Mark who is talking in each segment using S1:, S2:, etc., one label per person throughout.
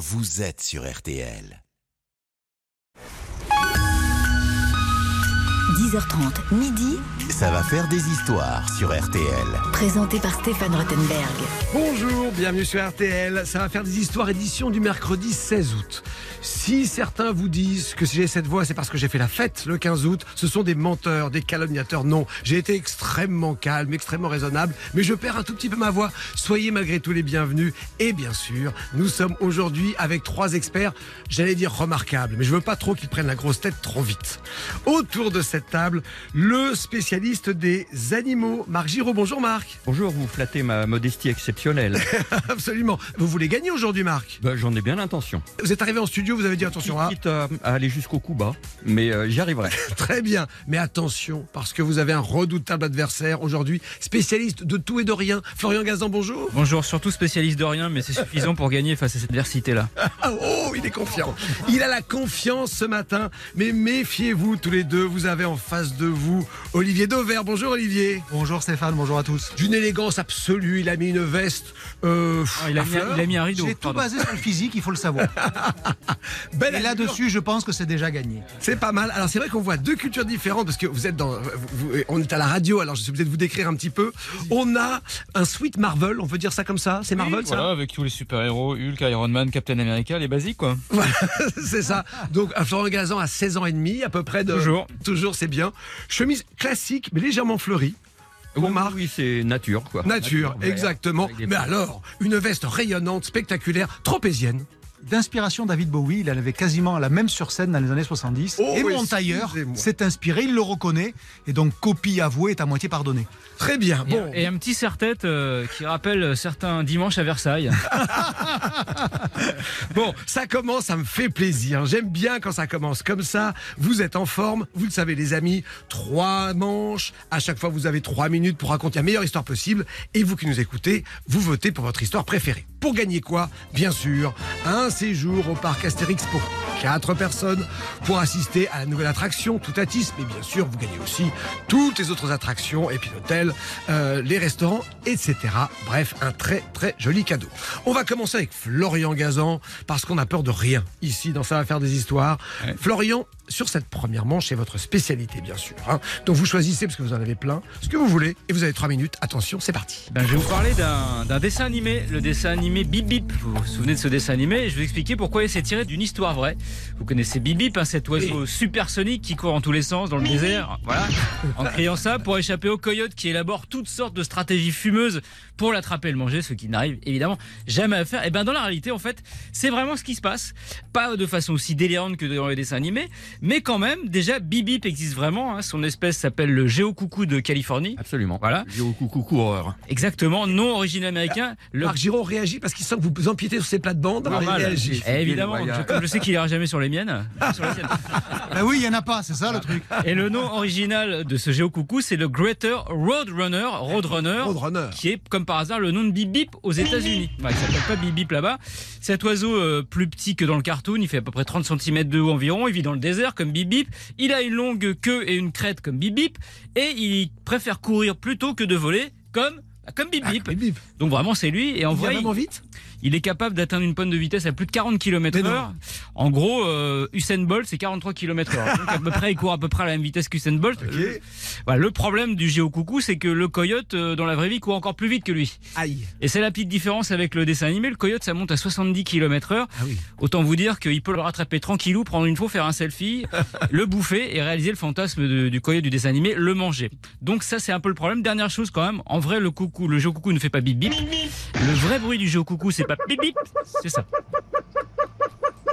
S1: vous êtes sur RTL.
S2: 10h30, midi,
S1: Ça va faire des histoires sur RTL.
S2: présenté par Stéphane Rottenberg.
S3: Bonjour, bienvenue sur RTL. Ça va faire des histoires édition du mercredi 16 août. Si certains vous disent que si j'ai cette voix, c'est parce que j'ai fait la fête le 15 août, ce sont des menteurs, des calomniateurs. Non, j'ai été extrêmement calme, extrêmement raisonnable, mais je perds un tout petit peu ma voix. Soyez malgré tout les bienvenus. Et bien sûr, nous sommes aujourd'hui avec trois experts, j'allais dire remarquables, mais je veux pas trop qu'ils prennent la grosse tête trop vite. Autour de cette table, le spécialiste des animaux, Marc Giraud. Bonjour Marc.
S4: Bonjour, vous flattez ma modestie exceptionnelle.
S3: Absolument. Vous voulez gagner aujourd'hui, Marc?
S4: Bah, J'en ai bien l'intention.
S3: Vous êtes arrivé en studio, vous avez dit attention à.
S4: Quitte à, à aller jusqu'au coup bas, mais euh, j'y arriverai.
S3: Très bien. Mais attention, parce que vous avez un redoutable adversaire aujourd'hui, spécialiste de tout et de rien. Florian Gazan, bonjour.
S5: Bonjour, surtout spécialiste de rien, mais c'est suffisant pour gagner face à cette adversité-là.
S3: Ah, oh, il est confiant. Il a la confiance ce matin. Mais méfiez-vous tous les deux. Vous avez en face de vous Olivier Dauvert. Bonjour Olivier.
S6: Bonjour Stéphane, bonjour à tous.
S3: D'une élégance absolue. Il a mis une veste. Euh,
S5: il, a
S3: à
S5: mis,
S3: fleurs.
S5: il a mis un rideau.
S6: J'ai tout basé sur le physique, il faut le savoir.
S3: Belle
S6: Et là-dessus, je pense que c'est déjà gagné.
S3: C'est pas mal. Alors c'est vrai qu'on voit deux cultures différentes parce que vous êtes dans, vous- vous- on est à la radio. Alors je suis obligé de vous décrire un petit peu. On a un suite Marvel. On peut dire ça comme ça. C'est Marvel, ça.
S5: Voilà, avec tous les super-héros, Hulk, Iron Man, Captain America, les basiques quoi.
S3: Voilà, c'est ça. Donc, un Florent Gazan à 16 ans et demi, à peu près de.
S5: Toujours.
S3: Toujours, c'est bien. Chemise classique, mais légèrement fleurie. Bon,
S4: Oui, c'est nature, quoi.
S3: Nature, exactement. Mais alors, une veste rayonnante, spectaculaire, tropézienne.
S6: D'inspiration David Bowie, il en avait quasiment la même sur scène dans les années 70.
S3: Oh,
S6: et mon tailleur s'est inspiré, il le reconnaît. Et donc, copie avouée est à moitié pardonnée.
S3: Très bien.
S5: Et-
S3: Bon.
S5: Et, un petit serre-tête euh, qui rappelle certains dimanches à Versailles.
S3: Bon, ça commence, ça me fait plaisir. J'aime bien quand ça commence comme ça. Vous êtes en forme, vous le savez les amis. Trois manches. À chaque fois, vous avez trois minutes pour raconter la meilleure histoire possible. Et vous qui nous écoutez, vous votez pour votre histoire préférée. Pour gagner quoi Bien sûr, un séjour au parc Astérix pour quatre personnes pour assister à la nouvelle attraction Toutatis. Mais bien sûr, vous gagnez aussi toutes les autres attractions et puis l'hôtel, euh, les restaurants, etc. Bref, un très très joli cadeau. On va commencer avec Florian Gazan parce qu'on a peur de rien ici dans Ça va faire des histoires.
S5: Ouais.
S3: Florian, sur cette première manche, c'est votre spécialité bien sûr. hein. Donc vous choisissez parce que vous en avez plein ce que vous voulez et vous avez trois minutes. Attention, c'est parti.
S5: Ben, je vais vous parler d'un d'un dessin animé, le dessin animé Bip Bip. Vous vous souvenez de ce dessin animé je vais vous expliquer pourquoi il s'est tiré d'une histoire vraie. Vous connaissez Bip Bip, hein, cet oiseau supersonique qui court en tous les sens dans le désert. Voilà. En criant ça pour échapper au coyote qui élabore toutes sortes de stratégies fumeuses pour l'attraper et le manger, ce qui n'arrive évidemment jamais à faire. Et ben dans la réalité, en fait, c'est vraiment ce qui se passe. Pas de façon aussi délirante que dans les dessins animés, mais quand même, déjà, Bip Bip existe vraiment. hein. Son espèce s'appelle le géocoucou de Californie.
S4: Absolument.
S5: Voilà.
S4: Géo coucou coureur.
S5: Exactement, nom origine américain. Le
S3: Marc Giraud réagit parce qu'il sent que vous empiétez sur ses plates-bandes.
S5: Évidemment, je, comme je sais qu'il ira jamais sur les miennes. sur les.
S6: Ben oui, il n'y en a pas, c'est ça le truc.
S5: Et le nom original de ce géocoucou, c'est le Greater Roadrunner, Roadrunner,
S3: Roadrunner.
S5: qui est comme par hasard le nom de Bip Bip aux États-Unis. Ouais, il s'appelle pas Bip Bip là-bas. Cet oiseau euh, plus petit que dans le cartoon, il fait à peu près 30 cm de haut environ. Il vit dans le désert comme Bip Bip. Il a une longue queue et une crête comme Bip Bip. Et il préfère courir plutôt que de voler comme comme Bip Bip.
S3: Bip, bip.
S5: Donc vraiment c'est lui et
S3: Il
S5: vrai
S3: vraiment vite?
S5: Il est capable d'atteindre une pointe de vitesse à plus de 40 km
S3: Mais non.
S5: heure. En gros, euh, Usain Bolt, c'est 43 km heure. Donc à peu près, il court à peu près à la même vitesse qu'Usain Bolt. Le, voilà, le problème du géocoucou, c'est que le coyote, euh, dans la vraie vie, court encore plus vite que lui.
S3: Aïe.
S5: Et c'est la petite différence avec le dessin animé. Le coyote, ça monte à 70 km heure.
S3: Ah oui.
S5: Autant vous dire qu'il peut le rattraper tranquillou, prendre une fois, faire un selfie, le bouffer et réaliser le fantasme de- du coyote du dessin animé, le manger. Donc ça, c'est un peu le problème. Dernière chose quand même, en vrai, le coucou, le géocoucou ne fait pas bip bip. Le vrai bruit du géocoucou, c'est bip bip, c'est ça.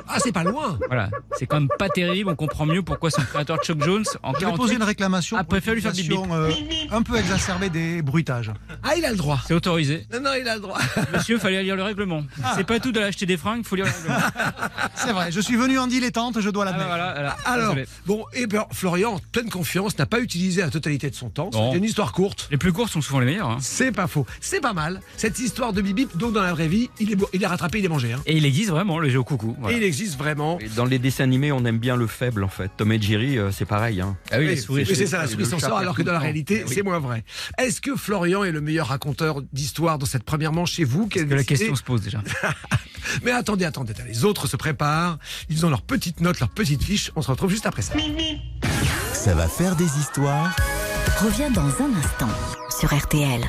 S3: Ah, c'est pas loin.
S5: Voilà, c'est quand même pas terrible. On comprend mieux pourquoi son créateur Chuck Jones en
S6: Je vais poser
S5: 48
S6: une réclamation
S5: Ah,
S6: pour
S5: préfère lui faire
S6: l'utilisation, euh, un peu exacerbée des bruitages.
S3: Ah, il a le droit.
S5: c'est autorisé.
S3: Non, non, il a le droit.
S5: Monsieur, fallait lire le règlement. C'est pas tout d'aller acheter des fringues, faut lire le règlement.
S6: C'est vrai, je suis venu en dilettante, je dois
S5: Ah bah
S6: l'admettre.
S5: voilà, voilà.
S3: Alors,
S5: Désolé.
S3: bon, et bien, Florian, en pleine confiance, n'a pas utilisé la totalité de son temps.
S5: Non.
S3: C'était une histoire courte.
S5: Les plus courts sont souvent les meilleurs. hein.
S3: C'est pas faux. C'est pas mal. Cette histoire de Bibip, donc dans la vraie vie, il est, bo- il est rattrapé, il est mangé. hein.
S5: Et il existe vraiment le. Voilà.
S3: Et il existe vraiment.
S4: Et dans les dessins animés, on aime bien le faible en fait. Tom et Jerry, euh, c'est pareil. Hein.
S5: Ah oui,
S3: Oui,
S5: les souris.
S3: oui, c'est ça, la souris s'en sort, alors que dans la réalité,
S4: temps.
S3: c'est moins vrai. Est-ce que Florian est le meilleur raconteur d'histoire dans cette première manche chez vous
S5: Parce que la question se pose déjà.
S3: Mais attendez, attendez, attendez, les autres se préparent. Ils ont leurs petites notes, leurs petites fiches. On se retrouve juste après ça.
S1: Ça va faire des histoires
S2: Reviens dans un instant sur RTL.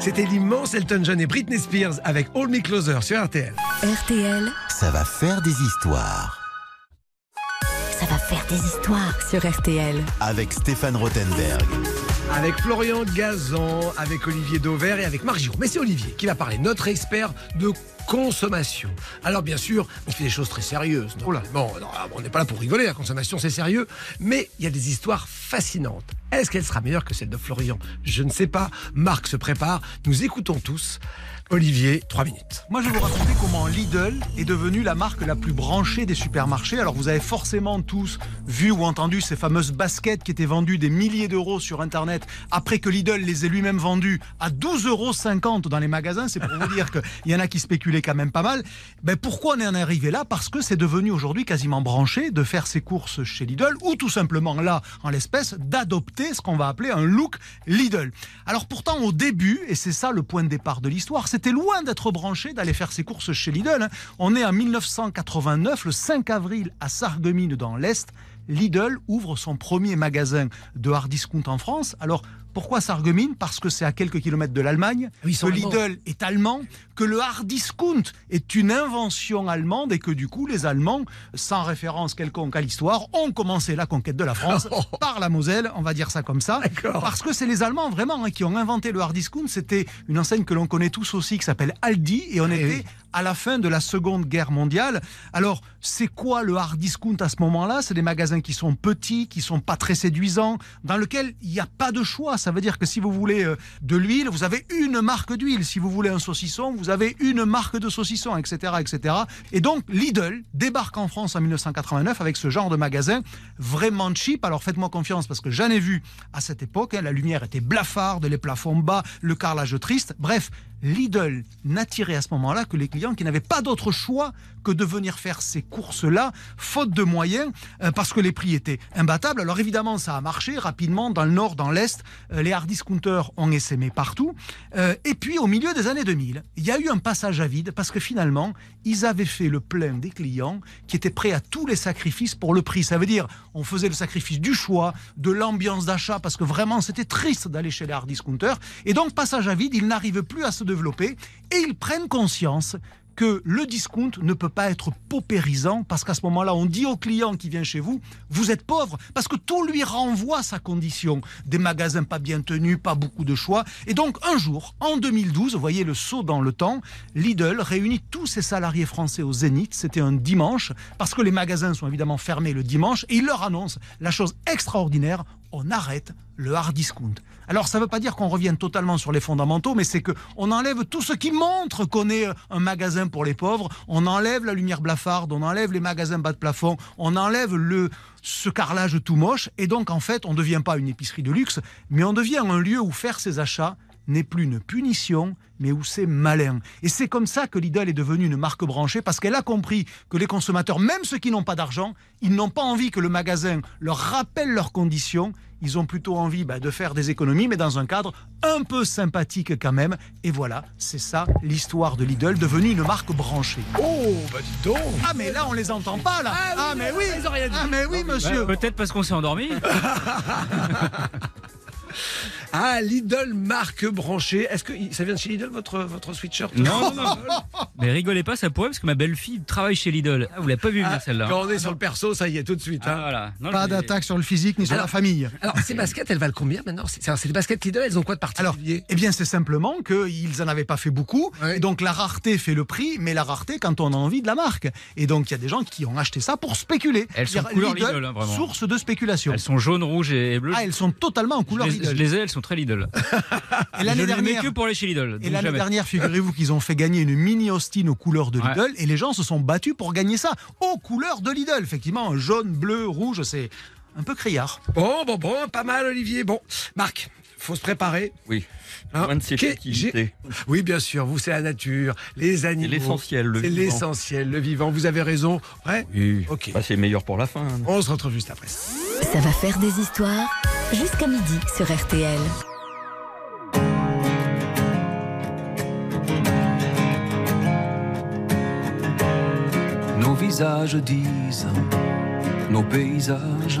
S3: C'était l'immense Elton John et Britney Spears avec Hold Me Closer sur RTL.
S2: RTL,
S1: Ça va faire des histoires
S2: ça va faire des histoires sur RTL.
S1: avec Stéphane Rothenberg.
S3: Avec Florian Gazan, avec Olivier Dauvert et avec Marc Giraud. Mais c'est Olivier qui va parler, notre expert de consommation. Alors bien sûr, il fait des choses très sérieuses. non Bon, non, on n'est pas là pour rigoler, la consommation c'est sérieux, mais il y a des histoires fascinantes. Est-ce qu'elle sera meilleure que celle de Florian? Je ne sais pas. Marc se prépare, nous écoutons tous. Olivier, trois minutes.
S6: Moi, je vais vous raconter comment Lidl est devenue la marque la plus branchée des supermarchés. Alors, vous avez forcément tous vu ou entendu ces fameuses baskets qui étaient vendues des milliers d'euros sur Internet après que Lidl les ait lui-même vendues à 12,50 euros dans les magasins. C'est pour vous dire qu'il y en a qui spéculaient quand même pas mal. Ben, pourquoi on en est arrivé là? Parce que c'est devenu aujourd'hui quasiment branché de faire ses courses chez Lidl ou tout simplement là, en l'espèce, d'adopter ce qu'on va appeler un look Lidl. Alors pourtant, au début, et c'est ça le point de départ de l'histoire, c'était loin d'être branché d'aller faire ses courses chez Lidl. hein. On est en 1989, le 5 avril, à Sarreguemines dans l'Est. Lidl ouvre son premier magasin de hard discount en France. Alors, pourquoi Sarreguemines Parce que c'est à quelques kilomètres de l'Allemagne,
S3: Oui, ils sont
S6: que
S3: allemands.
S6: Lidl est allemand, que le hard discount est une invention allemande et que du coup, les Allemands, sans référence quelconque à l'histoire, ont commencé la conquête de la France par la Moselle, on va dire ça comme ça. Parce que c'est les Allemands vraiment hein, qui ont inventé le hard discount. C'était une enseigne que l'on connaît tous aussi qui s'appelle Aldi et on
S3: Eh
S6: était
S3: oui.
S6: À la fin de la Seconde Guerre mondiale. Alors, c'est quoi le hard discount à ce moment-là? C'est des magasins qui sont petits, qui sont pas très séduisants, dans lesquels il n'y a pas de choix. Ça veut dire que si vous voulez euh, de l'huile, vous avez une marque d'huile. Si vous voulez un saucisson, vous avez une marque de saucisson, etc., etc. Et donc, Lidl débarque en France en 1989 avec ce genre de magasin vraiment cheap. Alors, faites-moi confiance parce que j'en ai vu à cette époque. hein. La lumière était blafarde, les plafonds bas, le carrelage triste. Bref, Lidl n'attirait à ce moment-là que les clients qui n'avaient pas d'autre choix que de venir faire ces courses-là, faute de moyens, euh, parce que les prix étaient imbattables. Alors évidemment, ça a marché rapidement dans le nord, dans l'est. euh, les hard discounters ont essaimé partout. Euh, et puis au milieu des années 2000, il y a eu un passage à vide parce que finalement, ils avaient fait le plein des clients qui étaient prêts à tous les sacrifices pour le prix. Ça veut dire, on faisait le sacrifice du choix, de l'ambiance d'achat, parce que vraiment, c'était triste d'aller chez les hard discounters. Et donc, passage à vide, ils n'arrivent plus à se développer et ils prennent conscience que le discount ne peut pas être paupérisant parce qu'à ce moment-là, on dit au client qui vient chez vous, vous êtes pauvre parce que tout lui renvoie sa condition. Des magasins pas bien tenus, pas beaucoup de choix. Et donc, un jour, en 2012, vous voyez le saut dans le temps, Lidl réunit tous ses salariés français au Zénith. C'était un dimanche parce que les magasins sont évidemment fermés le dimanche et il leur annonce la chose extraordinaire, on arrête le hard discount. Alors ça ne veut pas dire qu'on revienne totalement sur les fondamentaux, mais c'est que on enlève tout ce qui montre qu'on est un magasin pour les pauvres. On enlève la lumière blafarde, on enlève les magasins bas de plafond, on enlève ce carrelage tout moche, et donc en fait on ne devient pas une épicerie de luxe, mais on devient un lieu où faire ses achats n'est plus une punition, mais où c'est malin. Et c'est comme ça que Lidl est devenue une marque branchée, parce qu'elle a compris que les consommateurs, même ceux qui n'ont pas d'argent, ils n'ont pas envie que le magasin leur rappelle leurs conditions. Ils ont plutôt envie bah, de faire des économies, mais dans un cadre un peu sympathique quand même. Et voilà, c'est ça l'histoire de Lidl, devenue une marque branchée.
S3: Oh, bah dis donc
S6: Ah mais là on les entend pas là.
S3: Ah oui,
S6: Ah mais oui.
S3: ils ont rien dit.
S6: Ah mais oui monsieur.
S5: Bah, Peut-être parce qu'on s'est endormi.
S3: Ah, Lidl marque branchée. Est-ce que ça vient de chez Lidl votre, votre sweatshirt?
S5: Non, non, non. Mais rigolez pas, ça pourrait parce que ma belle-fille travaille chez Lidl. Ah, vous l'avez pas vu venir
S3: Ah,
S5: celle-là.
S3: Quand on est sur le perso, ça y est, tout de suite.
S5: Ah,
S3: hein.
S5: voilà. Non,
S6: Pas d'attaque sur le physique ni sur
S3: Alors-
S6: la famille.
S3: Alors, ces baskets, elles valent combien maintenant? Des baskets Lidl, elles ont quoi de
S6: Alors,
S3: particulier
S6: eh bien, c'est simplement qu'ils n'en avaient pas fait beaucoup.
S3: Ouais.
S6: Et donc, la rareté fait le prix, mais la rareté quand on a envie de la marque. Et donc, il y a des gens qui ont acheté ça pour spéculer.
S5: Elles sont
S6: C'est-à-dire,
S5: couleur Lidl, hein, vraiment.
S6: Source de spéculation.
S5: Elles sont jaunes, rouges et bleues.
S6: Ah, elles sont totalement en
S5: je,
S6: couleur
S5: les,
S6: Lidl.
S5: je les ai, elles sont très Lidl.
S6: Et l'année dernière,
S5: que pour aller chez Lidl.
S6: et l'année dernière, figurez-vous qu'ils ont fait gagner une mini Austin aux couleurs de
S5: Ouais.
S6: Lidl. Et les gens se sont battus pour gagner ça aux couleurs de Lidl. Effectivement, jaune, bleu, rouge, c'est un peu criard.
S3: Bon, bon, bon, pas mal, Olivier. Bon, Marc, faut se préparer.
S4: Oui.
S3: Hein,
S4: Moins de
S3: qu'est-
S4: sécurité.
S3: Oui, bien sûr, vous, c'est la nature, les animaux.
S4: C'est l'essentiel, le
S3: C'est
S4: vivant.
S3: l'essentiel, le vivant. Vous avez raison. Ouais
S4: Oui.
S3: Ok.
S4: Bah, c'est meilleur pour la fin. hein.
S3: On se retrouve juste après.
S2: Ça va faire des histoires jusqu'à midi sur RTL.
S7: Nos visages disent, nos paysages,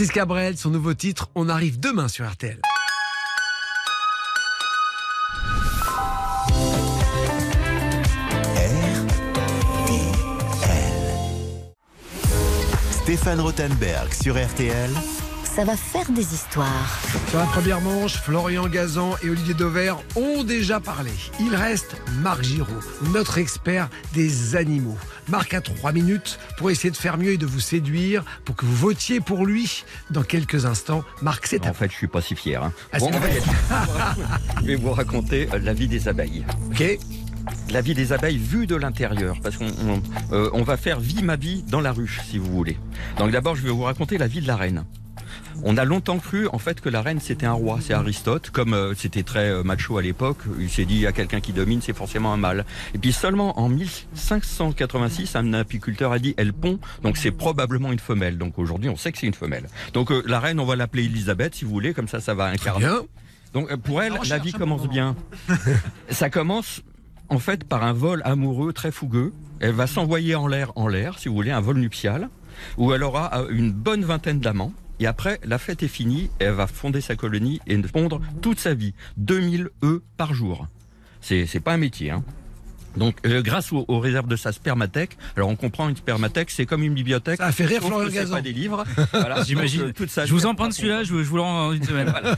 S3: Francis Cabrel, son nouveau titre, on arrive demain sur RTL.
S1: Stéphane Rothenberg sur RTL.
S2: Ça va faire des histoires.
S3: Sur la première manche, Florian Gazan et Olivier Dauvert ont déjà parlé. Il reste Marc Giraud, notre expert des animaux. Marc a trois minutes pour essayer de faire mieux et de vous séduire, pour que vous votiez pour lui dans quelques instants. Marc, c'est à
S4: En fait, je suis pas si fier. hein.
S3: Ah,
S4: Bon, je vais vous raconter euh, la vie des abeilles.
S3: Ok
S4: La vie des abeilles vue de l'intérieur, parce qu'on on, euh, on va faire vie ma vie dans la ruche, si vous voulez. Donc d'abord, je vais vous raconter la vie de la reine. On a longtemps cru en fait que la reine c'était un roi, c'est Aristote, comme euh, c'était très euh, macho à l'époque, il s'est dit il y a quelqu'un qui domine, c'est forcément un mâle. Et puis seulement en 1586, un apiculteur a dit elle pond, donc c'est probablement une femelle. Donc aujourd'hui on sait que c'est une femelle. Donc euh, la reine on va l'appeler Elisabeth si vous voulez, comme ça ça va incarner.
S3: Bien.
S4: Donc euh, pour elle, la vie commence bien. Ça commence en fait par un vol amoureux très fougueux. Elle va s'envoyer en l'air, en l'air, si vous voulez, un vol nuptial, où elle aura euh, une bonne vingtaine d'amants. Et après, la fête est finie, elle va fonder sa colonie et pondre toute sa vie. 2000 œufs par jour. C'est, c'est pas un métier, hein. Donc, euh, grâce aux, aux réserves de sa spermathèque, alors on comprend une spermathèque, c'est comme une bibliothèque.
S3: Ça a fait rire Florian Gazan.
S4: pas des livres. Voilà.
S5: J'imagine.
S4: Donc, euh, toute sa
S5: Je vous en prends celui-là, je, je vous le rends en une semaine. Voilà.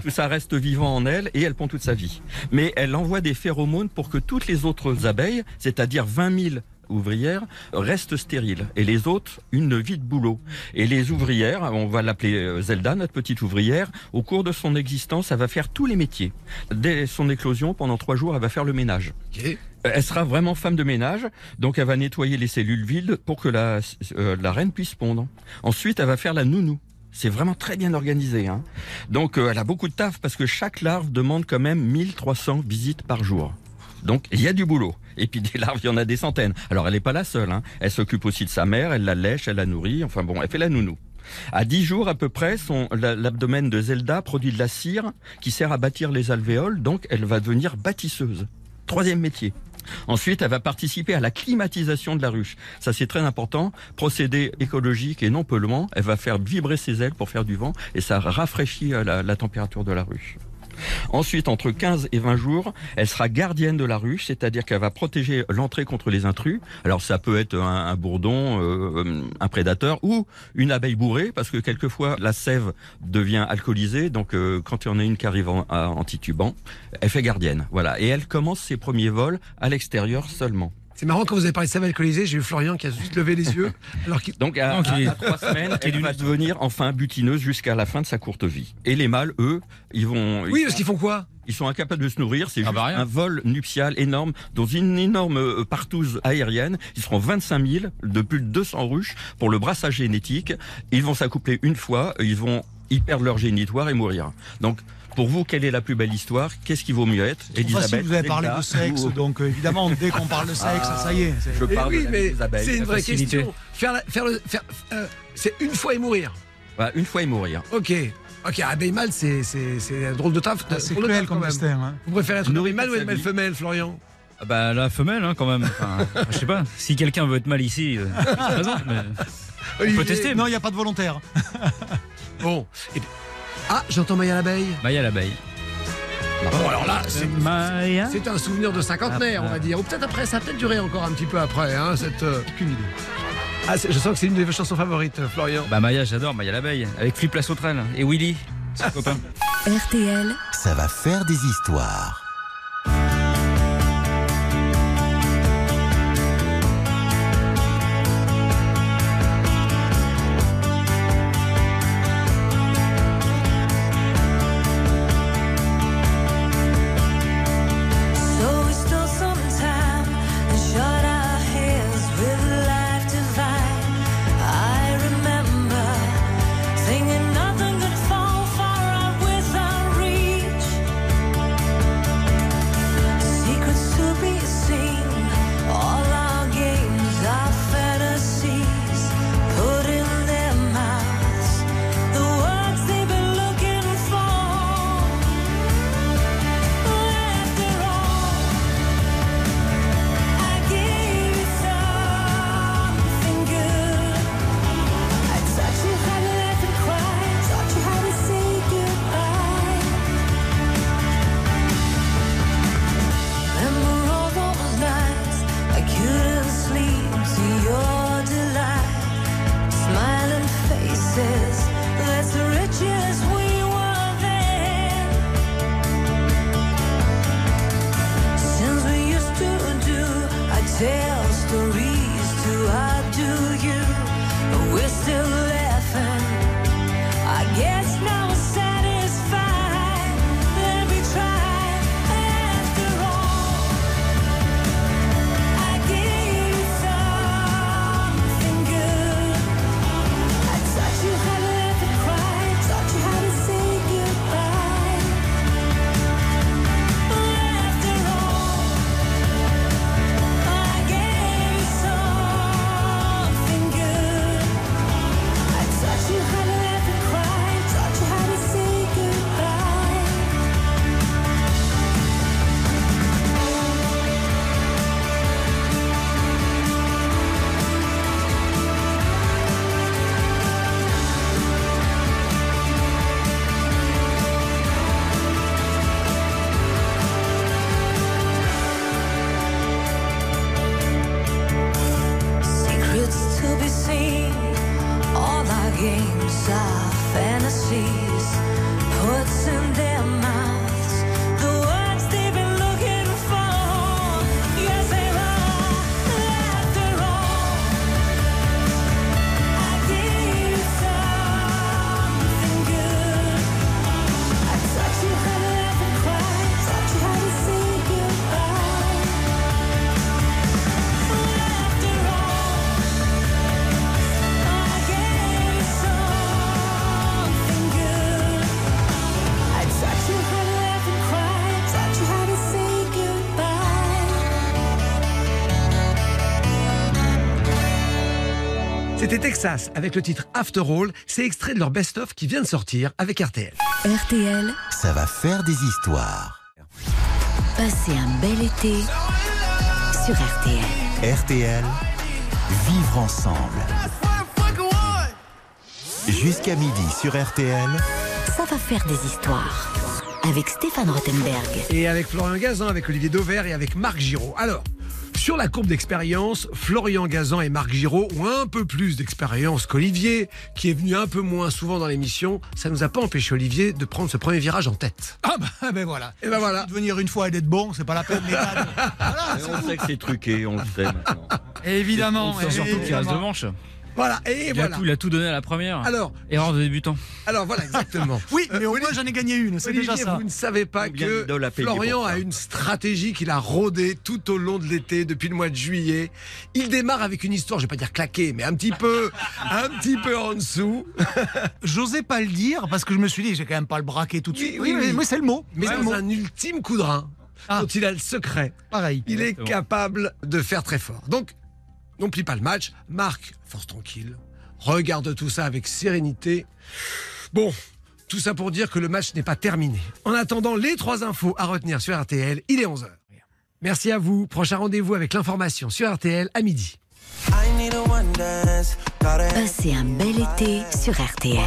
S4: tout ça reste vivant en elle et elle pond toute sa vie. Mais elle envoie des phéromones pour que toutes les autres abeilles, c'est-à-dire 20 000 ouvrières, restent stériles et les autres une vie de boulot. Et les ouvrières, on va l'appeler euh, Zelda, notre petite ouvrière, au cours de son existence, elle va faire tous les métiers. Dès son éclosion, pendant trois jours, elle va faire le ménage.
S3: Ok.
S4: Elle sera vraiment femme de ménage, donc elle va nettoyer les cellules vides pour que la, euh, la reine puisse pondre. Ensuite, elle va faire la nounou. C'est vraiment très bien organisé. Hein. Donc euh, elle a beaucoup de taf parce que chaque larve demande quand même 1300 visites par jour. Donc il y a du boulot. Et puis des larves, il y en a des centaines. Alors elle n'est pas la seule. Hein. Elle s'occupe aussi de sa mère, elle la lèche, elle la nourrit. Enfin bon, elle fait la nounou. À 10 jours à peu près, son, la- l'abdomen de Zelda produit de la cire qui sert à bâtir les alvéoles. Donc elle va devenir bâtisseuse. Troisième métier. Ensuite, elle va participer à la climatisation de la ruche. Ça, c'est très important. Procédé écologique et non polluant. Elle va faire vibrer ses ailes pour faire du vent et ça rafraîchit euh, la température de la ruche. Ensuite, entre 15 et 20 jours, elle sera gardienne de la ruche, c'est-à-dire qu'elle va protéger l'entrée contre les intrus. Alors ça peut être un, bourdon, euh, un prédateur ou une abeille bourrée, parce que quelquefois la sève devient alcoolisée. Donc euh, quand il y en a une qui arrive en, en titubant, elle fait gardienne. Voilà. Et elle commence ses premiers vols à l'extérieur seulement.
S3: C'est marrant quand vous avez parlé de Samuel Colisée, j'ai eu Florian qui a juste levé les yeux. Alors qu'il.
S4: Donc à,
S5: Donc,
S4: à-
S5: il-
S4: à trois semaines, elle va devenir enfin butineuse jusqu'à la fin de sa courte vie. Et les mâles, eux, ils vont,
S3: Oui,
S4: ils,
S3: parce qu'ils font quoi?
S4: Ils sont incapables de se nourrir. C'est
S5: Ah
S4: juste
S5: bah
S4: un vol nuptial énorme dans une énorme euh, partouze aérienne. Ils seront 25 000 de plus de 200 ruches pour le brassage génétique. Ils vont s'accoupler une fois, ils vont y perdre leur génitoire et mourir. Donc pour vous, quelle est la plus belle histoire? Qu'est-ce qui vaut mieux être? Elisabeth
S6: vous avez parlé de sexe,
S4: ou-
S6: donc euh, évidemment, dès qu'on parle de sexe, ça y est. c'est-
S4: Je
S3: Mais
S4: parle
S3: oui,
S4: de la
S3: mais c'est une vraie
S5: facilité.
S3: question. Faire, la- faire le, faire, euh, c'est une fois et mourir.
S4: Voilà, une fois et mourir.
S3: Ok. Ok, abeille mâle, c'est, c'est, c'est un drôle de taf.
S6: Ah, c'est cruel
S3: taf, quand
S6: comme
S3: même.
S6: destin. hein.
S3: Vous préférez être une
S4: Nourri
S3: abeille mâle ou une
S4: vie.
S3: femelle, Florian?
S5: Ah Bah la femelle hein, quand même. Enfin, je sais pas. Si quelqu'un veut être mal ici, euh, raison, mais on
S3: Olivier,
S5: peut tester.
S6: Non, il n'y a pas de volontaire.
S3: Bon. Et Ah, j'entends Maya l'abeille.
S5: Maya l'abeille.
S3: Bon, alors là, c'est,
S5: Maya.
S3: c'est un souvenir de cinquantenaire, on va dire. Ou peut-être après, ça a peut-être duré encore un petit peu après, hein, cette. euh,
S6: Aucune idée.
S3: Ah, je sens que c'est une de vos chansons favorites, euh, Florian.
S5: Bah Maya, j'adore Maya l'abeille. Avec Flip la sauterelle et Willy, son copain.
S8: RTL,
S9: Ça va faire des histoires.
S10: Games, our fantasies, puts
S3: Texas avec le titre After All. C'est extrait de leur best-of qui vient de sortir avec RTL.
S8: RTL,
S9: Ça va faire des histoires.
S8: passez un bel été sur RTL.
S9: RTL, vivre ensemble. Jusqu'à midi sur RTL,
S8: Ça va faire des histoires. Avec Stéphane Rothenberg.
S3: Et avec Florian Gazan, avec Olivier Dauvert et avec Marc Giraud. Alors, Sur la courbe d'expérience, Florian Gazan et Marc Giraud ont un peu plus d'expérience qu'Olivier, qui est venu un peu moins souvent dans l'émission. Ça nous a pas empêché Olivier de prendre ce premier virage en tête.
S6: Ah bah ben voilà.
S3: Et ben voilà.
S6: De venir une fois et d'être bon, c'est pas la peine. les gars. Voilà,
S4: Mais
S6: c'est
S4: on sait que c'est truqué, on le sait maintenant.
S6: Évidemment.
S5: On sait surtout qu'il reste deux manches.
S3: Voilà, et
S5: Il a,
S3: voilà.
S5: tout, il a tout donné à la première.
S3: Alors,
S5: Erreur de débutant.
S3: alors voilà, exactement.
S6: Oui, mais au moins j'en ai gagné une, c'est déjà ça.
S3: vous ne savez pas que
S4: a
S3: Florian a une stratégie qu'il a rodée tout au long de l'été, depuis le mois de juillet. Il démarre avec une histoire, je vais pas dire claquée, mais un petit peu, un petit peu en dessous.
S6: J'osais pas le dire parce que je me suis dit, j'ai quand même pas le braquer tout de suite.
S3: oui,
S6: mais,
S3: oui.
S6: mais c'est le mot.
S3: Mais
S6: c'est
S3: un ultime coup de rein,
S6: Ah.
S3: dont il a le secret.
S6: Pareil.
S3: Il est capable de faire très fort. Donc, n'oublie pas le match. Marc, force tranquille, regarde tout ça avec sérénité. Bon, tout ça pour dire que le match n'est pas terminé. En attendant les trois infos à retenir sur RTL, il est 11h. Merci à vous. Prochain rendez-vous avec l'information sur RTL à midi.
S2: Passez un bel été sur RTL.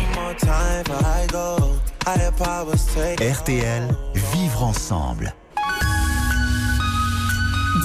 S1: RTL, vivre ensemble.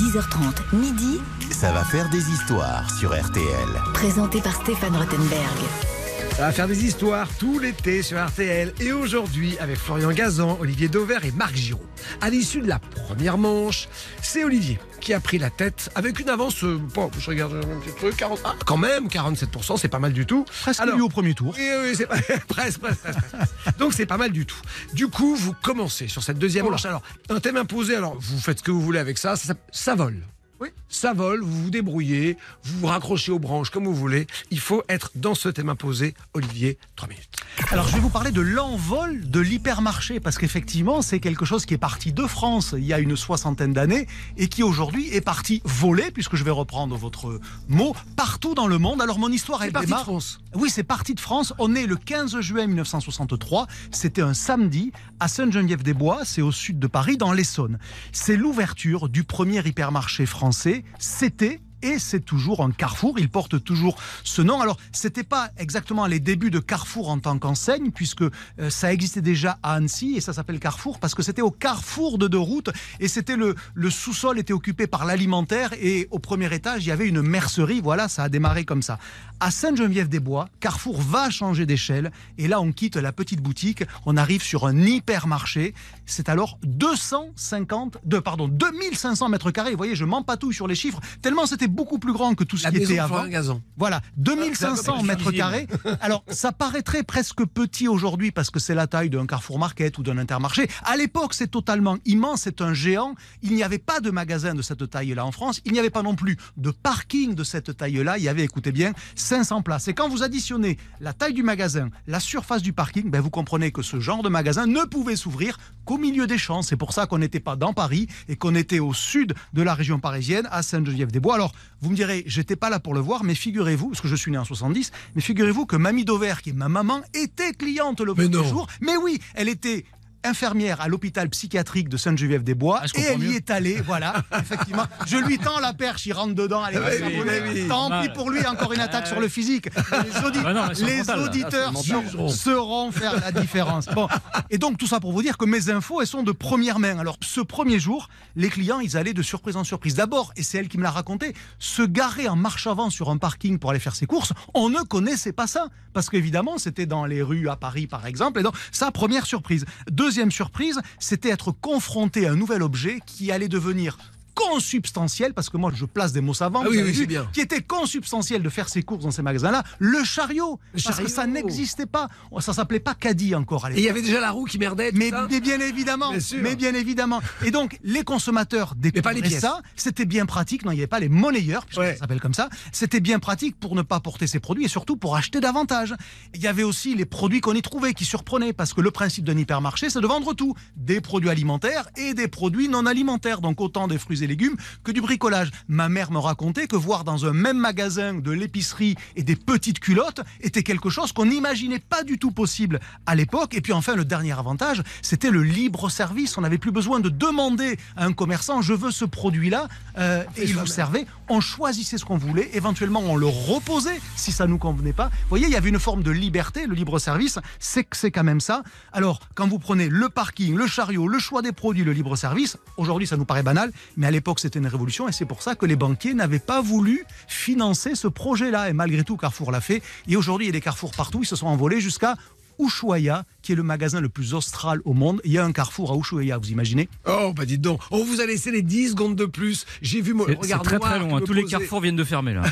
S2: 10h30, midi,
S1: Ça va faire des histoires sur RTL.
S2: présenté par Stéphane Rottenberg.
S3: Ça va faire des histoires tout l'été sur RTL et aujourd'hui avec Florian Gazan, Olivier Dauvert et Marc Giraud. À l'issue de la première manche, c'est Olivier qui a pris la tête avec une avance, euh, bon, je regarde un petit truc, 40, ah, quand même 47%, c'est pas mal du tout.
S6: Presque
S3: Alors-
S6: lui au premier tour.
S3: Oui, oui, c'est pas... presque, presque, presque. Donc c'est pas mal du tout. Du coup, vous commencez sur cette deuxième
S6: Oh
S3: manche. Alors, un thème imposé, alors vous faites ce que vous voulez avec ça, ça, ça vole.
S6: Oui.
S3: Ça vole, vous vous débrouillez, vous vous raccrochez aux branches comme vous voulez. Il faut être dans ce thème imposé. Olivier, 3 minutes.
S6: Alors je vais vous parler de l'envol de l'hypermarché parce qu'effectivement c'est quelque chose qui est parti de France il y a une soixantaine d'années et qui aujourd'hui est parti voler puisque je vais reprendre votre mot partout dans le monde. Alors mon histoire
S3: C'est
S6: elle
S3: parti de. France.
S6: Oui, c'est parti de France. On est le 15 juin 1963. C'était un samedi à Sainte-Geneviève-des-Bois, c'est au sud de Paris, dans l'Essonne. C'est l'ouverture du premier hypermarché français. C'était et c'est toujours un Carrefour. Il porte toujours ce nom. Alors, c'était pas exactement les débuts de Carrefour en tant qu'enseigne, puisque euh, ça existait déjà à Annecy et ça s'appelle Carrefour parce que c'était au carrefour de deux routes et c'était le, le sous-sol était occupé par l'alimentaire et au premier étage il y avait une mercerie. Voilà, ça a démarré comme ça. À Sainte-Geneviève-des-Bois, Carrefour va changer d'échelle et là on quitte la petite boutique, on arrive sur un hypermarché. C'est alors 250, de, pardon, 2500 mètres carrés. Vous voyez, je m'empatouille sur les chiffres tellement c'était beaucoup plus grand que tout ce
S3: La
S6: qui était avant.
S3: Gazan.
S6: Voilà, 2500
S5: Ah,
S6: mètres carrés. Alors, ça paraîtrait presque petit aujourd'hui parce que c'est la taille d'un Carrefour Market ou d'un Intermarché. À l'époque, c'est totalement immense, c'est un géant. Il n'y avait pas de magasin de cette taille-là en France. Il n'y avait pas non plus de parking de cette taille-là. Il y avait, écoutez bien, 500 places. Et quand vous additionnez la taille du magasin, la surface du parking, ben vous comprenez que ce genre de magasin ne pouvait s'ouvrir qu'au milieu des champs. C'est pour ça qu'on n'était pas dans Paris et qu'on était au sud de la région parisienne, à Sainte-Geneviève-des-Bois. Alors, vous me direz, j'étais pas là pour le voir, mais figurez-vous, parce que je suis né en 70, mais figurez-vous que Mamie Dauvert, qui est ma maman, était cliente le premier jour. Mais oui, elle était infirmière à l'hôpital psychiatrique de Sainte-Geneviève-des-Bois
S5: Ah,
S6: et elle y est allée, voilà, effectivement. Je lui tends la perche, il rentre dedans, allez,
S3: Ah oui, oui,
S6: tant pis pour lui, encore une attaque sur le physique. Les, audi-
S5: Ah non,
S6: les
S5: mental, là.
S6: auditeurs
S4: c'est mental.
S6: sauront- sauront faire la différence. Bon, et donc tout ça pour vous dire que mes infos, elles sont de première main. Alors ce premier jour, les clients, ils allaient de surprise en surprise. D'abord, et c'est elle qui me l'a raconté, se garer en marche avant sur un parking pour aller faire ses courses, on ne connaissait pas ça. Parce qu'évidemment, c'était dans les rues à Paris, par exemple. Et donc, ça, première surprise. Deuxième surprise, c'était être confronté à un nouvel objet qui allait devenir consubstantiel, parce que moi je place des mots savants,
S3: Ah
S6: vous
S3: oui,
S6: avez
S3: oui,
S6: vu,
S3: c'est bien.
S6: qui était consubstantiel de faire ses courses dans ces magasins-là, le chariot.
S3: Le
S6: parce que ça n'existait pas. Ça s'appelait pas caddie encore à
S3: Et il y avait déjà la roue qui merdait. tout
S6: Mais,
S3: ça
S6: mais bien évidemment,
S3: Bien
S6: mais bien évidemment. Et donc les consommateurs
S3: Mais pas les
S6: découvraient ça, c'était bien pratique. Non, il n'y avait pas les monnayeurs, puisque
S3: Ouais.
S6: ça s'appelle comme ça. C'était bien pratique pour ne pas porter ses produits et surtout pour acheter davantage. Il y avait aussi les produits qu'on y trouvait qui surprenaient, parce que le principe d'un hypermarché, c'est de vendre tout, des produits alimentaires et des produits non alimentaires, donc autant des fruits et légumes que du bricolage. Ma mère me racontait que voir dans un même magasin de l'épicerie et des petites culottes était quelque chose qu'on n'imaginait pas du tout possible à l'époque. Et puis enfin, le dernier avantage, c'était le libre service. On n'avait plus besoin de demander à un commerçant je veux ce produit-là euh, et il vous servait. On choisissait ce qu'on voulait. Éventuellement, on le reposait si ça nous convenait pas. Vous voyez, il y avait une forme de liberté. Le libre service, c'est que c'est quand même ça. Alors, quand vous prenez le parking, le chariot, le choix des produits, le libre service, aujourd'hui, ça nous paraît banal, mais à l'époque, c'était une révolution et c'est pour ça que les banquiers n'avaient pas voulu financer ce projet-là. Et malgré tout, Carrefour l'a fait. Et aujourd'hui, il y a des carrefours partout. Ils se sont envolés jusqu'à Ushuaia, qui est le magasin le plus austral au monde. Il y a un carrefour à Ushuaia, vous imaginez?
S3: Oh, bah dites donc, on vous a laissé les 10 secondes de plus. J'ai vu mon regard
S5: très
S3: noir
S5: très long. hein. Tous les carrefours viennent de fermer là.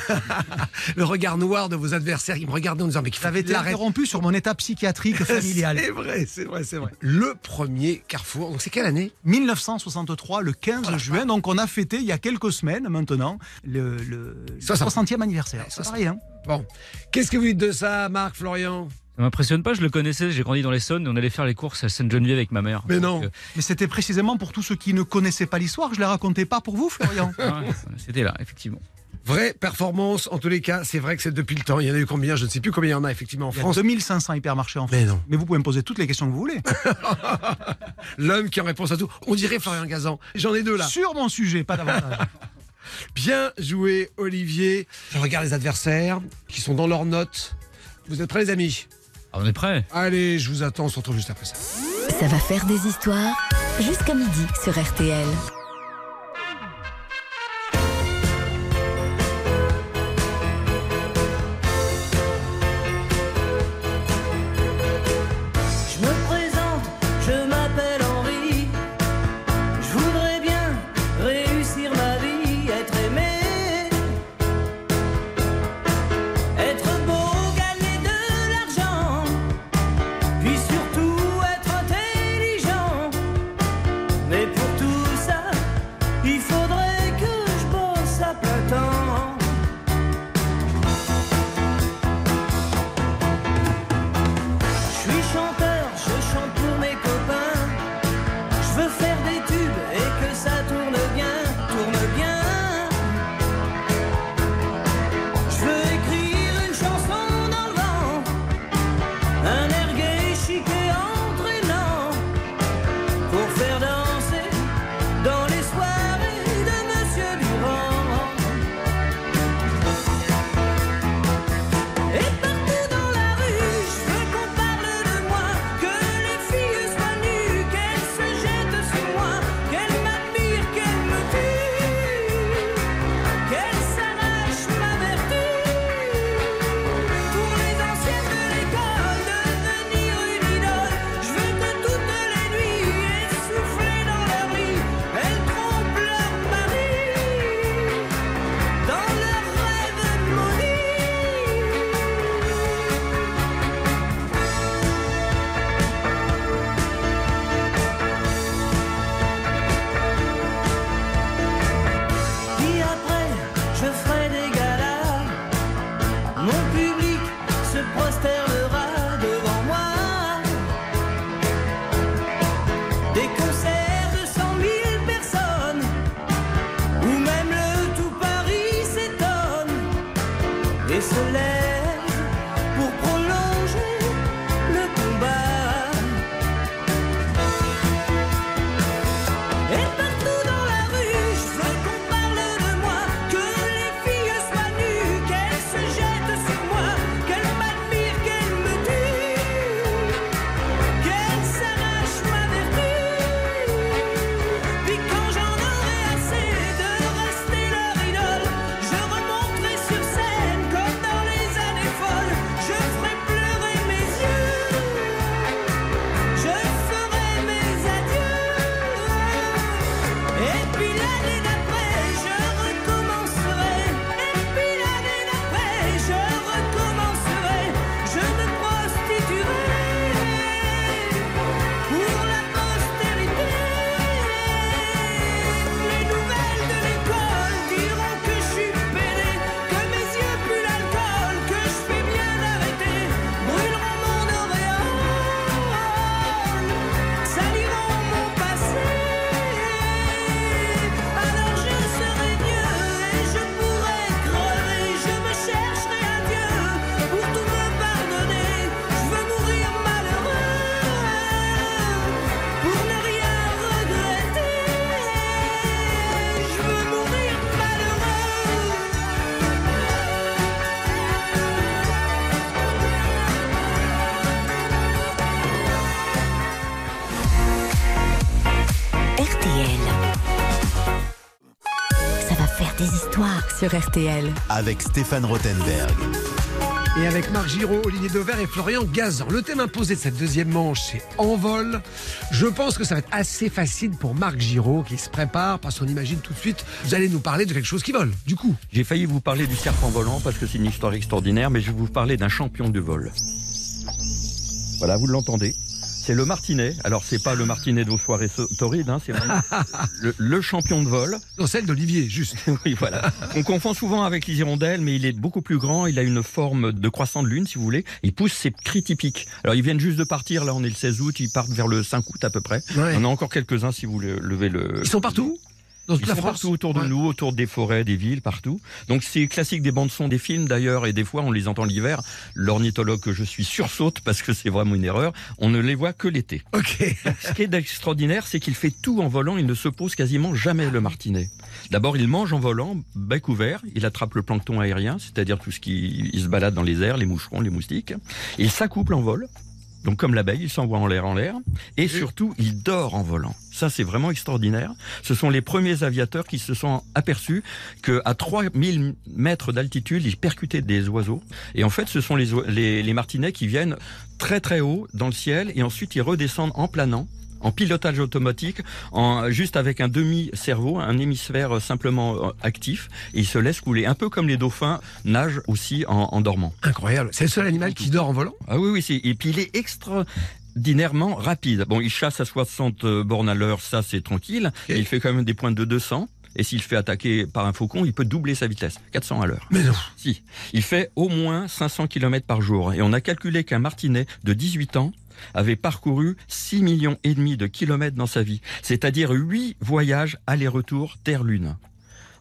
S3: le regard noir de vos adversaires qui me regardaient en disant mais qui
S6: avait été interrompu sur mon état psychiatrique familial.
S3: C'est vrai, c'est vrai, c'est vrai. Le premier carrefour, donc c'est quelle année?
S6: 1963, le 15 juin. Donc, on a fêté il y a quelques semaines maintenant le, le
S3: 60.
S6: 60e anniversaire. C'est
S3: 60.
S6: pas rien.
S3: Bon, qu'est-ce que vous dites de ça, Marc, Florian?
S5: Ça m'impressionne pas, je le connaissais, j'ai grandi dans l'Essonne, on allait faire les courses à Sainte-Geneviève avec ma mère.
S3: Mais
S5: Donc,
S3: non.
S5: euh,
S6: Mais c'était précisément pour tous ceux qui ne connaissaient pas l'histoire. Je ne la racontais pas pour vous, Florian.
S5: ouais, C'était là, effectivement.
S3: Vraie performance, en tous les cas, c'est vrai que c'est depuis le temps. Il y en a eu combien Je ne sais plus combien il y en a effectivement en
S6: Il y a
S3: France.
S6: 2500 hypermarchés en France.
S3: Mais non.
S6: Mais vous pouvez me poser toutes les questions que vous voulez.
S3: L'homme qui en réponse à tout. On dirait Florian Gazan. J'en ai deux là.
S6: Sur mon sujet, pas davantage.
S3: Bien joué, Olivier. Je regarde les adversaires qui sont dans leurs notes. Vous êtes prêts, les amis?
S5: On est prêt
S3: Allez, je vous attends. On se retrouve juste après ça.
S9: Ça va faire des histoires jusqu'à midi sur RTL.
S2: Sur RTL.
S1: avec Stéphane Rothenberg.
S3: Et avec Marc Giraud, Olivier Dauvert et Florian Gazan. Le thème imposé de cette deuxième manche, c'est envol. Je pense que ça va être assez facile pour Marc Giraud qui se prépare parce qu'on imagine tout de suite, vous allez nous parler de quelque chose qui vole. Du coup,
S4: J'ai failli vous parler du serpent volant parce que c'est une histoire extraordinaire, mais je vais vous parler d'un champion du vol. Voilà, vous l'entendez. C'est le martinet. Alors, c'est pas le martinet de vos soirées so- torrides, hein, c'est vraiment le, le champion de vol.
S3: dans celle d'Olivier, juste.
S4: oui, voilà. On confond souvent avec les hirondelles, mais il est beaucoup plus grand. Il a une forme de croissant de lune, si vous voulez. Il pousse ses cris typiques. Alors, ils viennent juste de partir. Là, on est le 16 août. Ils partent vers le 5 août à peu près.
S3: Ouais.
S4: On a encore quelques-uns si vous le- levez le.
S3: Ils sont partout? Dans toute
S4: Ils
S3: la
S4: sont
S3: France
S4: partout autour de
S3: Ouais.
S4: nous, autour des forêts, des villes, partout. Donc c'est classique des bandes son des films d'ailleurs, et des fois on les entend l'hiver. L'ornithologue que je suis sursaute parce que c'est vraiment une erreur. On ne les voit que l'été.
S3: Ok.
S4: Ce qui est d'extraordinaire, c'est qu'il fait tout en volant. Il ne se pose quasiment jamais le martinet. D'abord, il mange en volant, bec ouvert. Il attrape le plancton aérien, c'est-à-dire tout ce qui il se balade dans les airs, les moucherons, les moustiques. Il s'accouple en vol. Donc comme l'abeille, il s'envoie en l'air, en l'air. Et surtout, il dort en volant. Ça, c'est vraiment extraordinaire. Ce sont les premiers aviateurs qui se sont aperçus qu'à 3000 mètres d'altitude, ils percutaient des oiseaux. Et en fait, ce sont les, les, les martinets qui viennent très très haut dans le ciel et ensuite ils redescendent en planant en pilotage automatique, en, juste avec un demi-cerveau, un hémisphère euh, simplement euh, actif, et ils se laissent couler. Un peu comme les dauphins nagent aussi en, en dormant.
S3: Incroyable. C'est le seul animal qui dort en volant?
S4: Ah oui, oui, c'est- et puis il est extraordinairement rapide. Bon, il chasse à 60 bornes à l'heure, ça c'est tranquille, il fait quand même des pointes de 200. Et s'il fait attaquer par un faucon, il peut doubler sa vitesse, 400 à l'heure.
S3: Mais non.
S4: Si, il fait au moins 500 km par jour. Et on a calculé qu'un martinet de 18 ans avait parcouru 6 millions et demi de kilomètres dans sa vie. C'est-à-dire 8 voyages aller-retour Terre-Lune.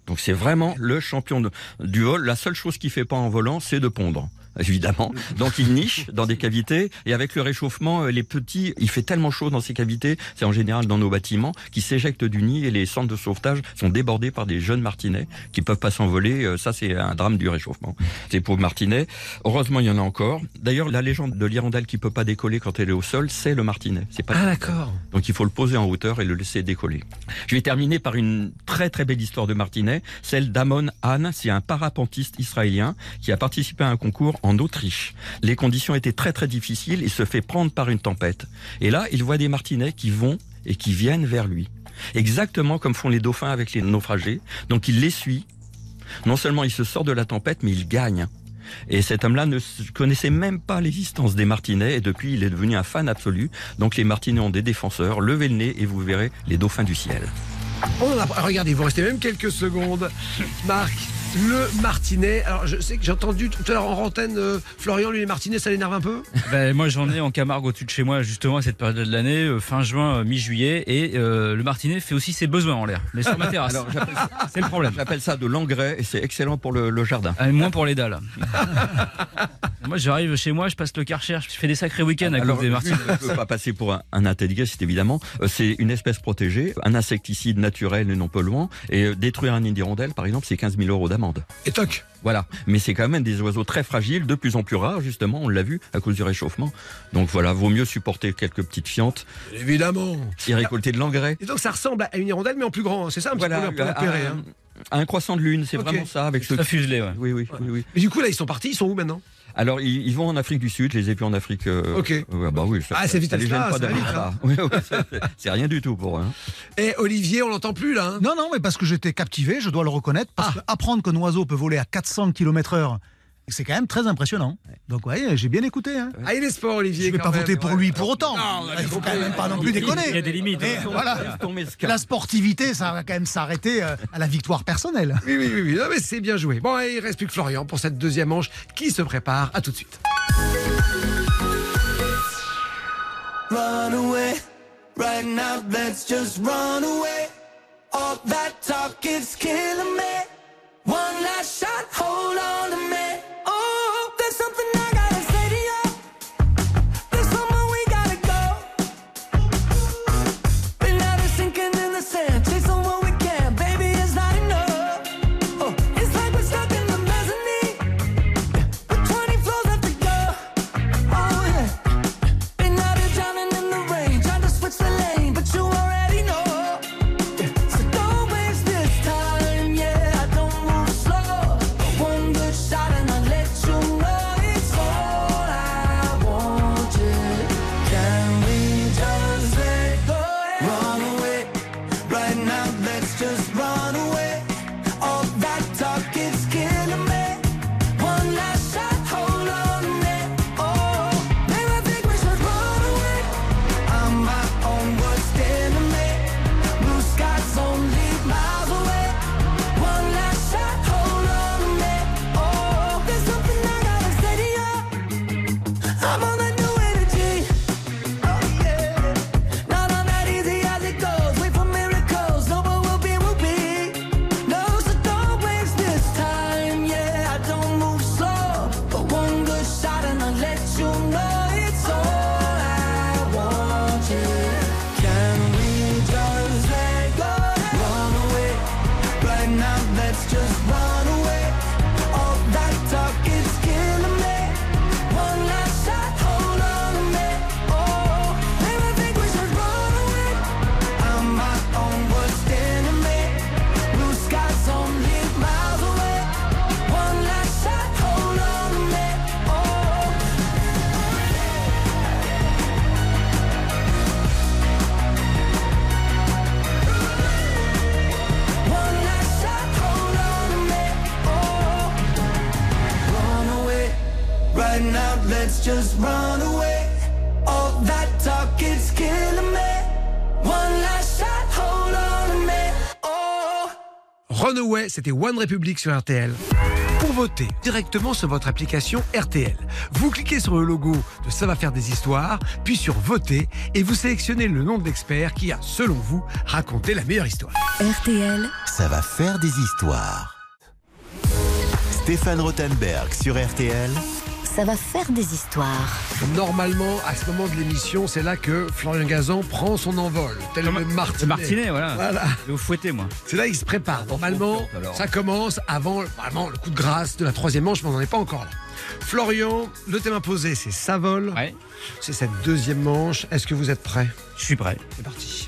S4: Donc c'est vraiment le champion du vol. La seule chose qu'il fait pas en volant, c'est de pondre. Évidemment. Donc il niche dans des cavités et avec le réchauffement, euh, les petits, il fait tellement chaud dans ces cavités, c'est en général dans nos bâtiments, qui s'éjectent du nid et les centres de sauvetage sont débordés par des jeunes martinets qui peuvent pas s'envoler. Euh, Ça c'est un drame du réchauffement. C'est pour martinet. Heureusement il y en a encore. D'ailleurs la légende de l'hirondelle qui peut pas décoller quand elle est au sol, c'est le martinet. C'est pas
S3: Ah d'accord.
S4: donc il faut le poser en hauteur et le laisser décoller. Je vais terminer par une très très belle histoire de martinet, celle d'Amon Han. C'est un parapentiste israélien qui a participé à un concours en Autriche. Les conditions étaient très très difficiles. Il se fait prendre par une tempête. Et là, il voit des martinets qui vont et qui viennent vers lui. Exactement comme font les dauphins avec les naufragés. Donc il les suit. Non seulement il se sort de la tempête, mais il gagne. Et cet homme-là ne connaissait même pas l'existence des martinets et depuis il est devenu un fan absolu. Donc les martinets ont des défenseurs. Levez le nez et vous verrez les dauphins du ciel.
S3: Ah, regardez, vous restez même quelques secondes. Marc, le martinet. Alors, je sais que j'ai entendu tout à l'heure en antenne, euh, Florian, lui, les martinets, ça l'énerve un peu?
S5: Ben, moi j'en ai en Camargue au-dessus de chez moi justement à cette période de l'année, euh, fin juin, euh, mi-juillet, et euh, le martinet fait aussi ses besoins en l'air, mais sur ma terrasse. C'est le problème.
S4: j'appelle ça de l'engrais et c'est excellent pour le, le jardin.
S5: Ah, moins pour les dalles. moi j'arrive chez moi, je passe le karcher, je fais des sacrés week-ends à cause des martinets.
S4: je ne peux pas passer pour un, un intégriste, évidemment. C'est une espèce protégée, un insecticide naturel et non polluant. Et détruire un nid d'hirondelle, par exemple, c'est 15 000 euros d'amende.
S3: Et toc
S4: Voilà. Mais c'est quand même des oiseaux très fragiles, de plus en plus rares, justement, on l'a vu, à cause du réchauffement. Donc voilà, vaut mieux supporter quelques petites fientes
S3: Évidemment.
S4: et récolter de l'engrais.
S3: Et donc, ça ressemble à une hirondelle, mais en plus grand. C'est ça un petit
S4: Voilà,
S3: peu pour
S4: un,
S3: l'opérer. Hein.
S4: un croissant de lune, c'est vraiment ça, avec ce...
S5: Fuselé, ouais.
S4: Oui, oui, oui, oui.
S3: Mais du coup, là, ils sont partis. Ils sont où maintenant?
S4: Alors, ils, ils vont en Afrique du Sud, je les ai vus en Afrique. euh,
S3: Ok.
S4: ouais, bah oui, ça,
S3: Ah, c'est vite
S4: ça les
S3: à
S4: gêne pas. Oui, oui, c'est- rien du tout pour eux. hein.
S3: Et Olivier, on l'entend plus, là. hein
S6: Non, non, mais parce que j'étais captivé, je dois le reconnaître, parce
S3: Ah.
S6: qu'apprendre qu'un oiseau peut voler à 400 km/h, c'est quand même très impressionnant. Donc, ouais, j'ai bien écouté. Hein.
S3: Ah, il est sport, Olivier.
S6: Je vais
S3: quand
S6: pas
S3: même,
S6: voter pour
S3: ouais.
S6: lui pour autant.
S3: Non,
S6: Il faut quand même pas non plus déconner.
S5: Il y a des limites.
S6: Mais voilà, la sportivité, ça va quand même s'arrêter euh, à la victoire personnelle.
S3: Oui, oui, oui, oui. Non, mais c'est bien joué. Bon, et il reste plus que Florian pour cette deuxième manche qui se prépare. À tout de suite.
S9: Run away, right now, let's just run away. All that talk is killing me. One last shot, hold on to me.
S3: C'était One Republic sur RTL. Pour voter directement sur votre application RTL, vous cliquez sur le logo de Ça va faire des histoires, puis sur Voter, et vous sélectionnez le nom de l'expert qui a, selon vous, raconté la meilleure histoire.
S2: RTL,
S1: Ça va faire des histoires. Stéphane Rothenberg sur RTL.
S2: Ça va faire des histoires.
S3: Normalement, à ce moment de l'émission, c'est là que Florian Gazan prend son envol, tel
S5: Comme
S3: le martinet.
S5: Le Martinet, voilà.
S3: Voilà.
S5: Je vais vous fouetter, moi.
S3: C'est là qu'il se prépare. Normalement, ça commence avant vraiment, le coup de grâce de la troisième manche, mais on n'en est pas encore là. Florian, le thème imposé, c'est ça vole.
S5: Ouais.
S3: C'est cette deuxième manche. Est-ce que vous êtes prêt?
S5: Je suis prêt.
S3: C'est parti.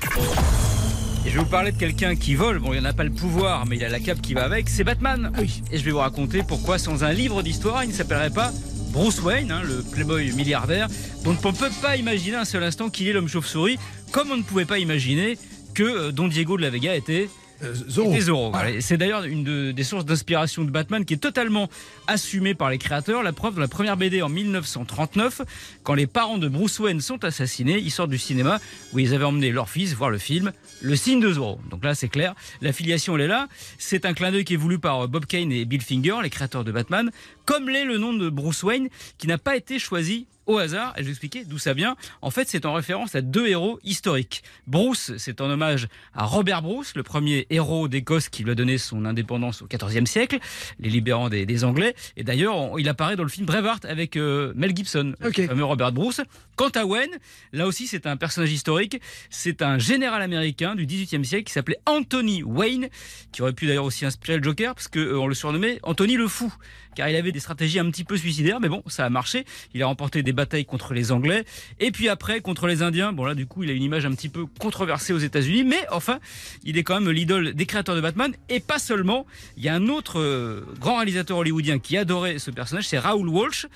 S5: Et je vais vous parler de quelqu'un qui vole. Bon, il n'a pas le pouvoir, mais il a la cape qui va avec. C'est Batman.
S3: oui.
S5: Et je vais vous raconter pourquoi, sans un livre d'histoire, il ne s'appellerait pas Bruce Wayne, hein, le playboy milliardaire, dont on ne peut pas imaginer un seul instant qu'il est l'homme chauve-souris, comme on ne pouvait pas imaginer que euh, Don Diego de la Vega était
S3: Euh, Zorro.
S5: Des Zorro, voilà. Et C'est d'ailleurs une de- des sources d'inspiration de Batman qui est totalement assumée par les créateurs. La preuve, dans la première BD en 1939, quand les parents de Bruce Wayne sont assassinés, ils sortent du cinéma où ils avaient emmené leur fils voir le film Le signe de Zorro. Donc là, c'est clair, la filiation, elle est là. C'est un clin d'œil qui est voulu par Bob Kane et Bill Finger, les créateurs de Batman, comme l'est le nom de Bruce Wayne, qui n'a pas été choisi au hasard, et je vais vous expliquer d'où ça vient. En fait, c'est en référence à deux héros historiques. Bruce, c'est en hommage à Robert Bruce, le premier héros d'Écosse qui lui a donné son indépendance au XIVe siècle, les libérant des, des Anglais. Et d'ailleurs, il apparaît dans le film Braveheart avec euh, Mel Gibson,
S3: Ok.
S5: le fameux Robert Bruce. Quant à Wayne, là aussi, c'est un personnage historique. C'est un général américain du XVIIIe siècle qui s'appelait Anthony Wayne, qui aurait pu d'ailleurs aussi inspirer le Joker, parce qu'on le surnommait Anthony le Fou, car il avait des stratégies un petit peu suicidaires, mais bon, ça a marché. Il a remporté des batailles contre les Anglais, et puis après contre les Indiens. Bon là, du coup, il a une image un petit peu controversée aux États-Unis, mais enfin, il est quand même l'idole des créateurs de Batman, et pas seulement. Il y a un autre euh, grand réalisateur hollywoodien qui adorait ce personnage, c'est Raoul Walsh.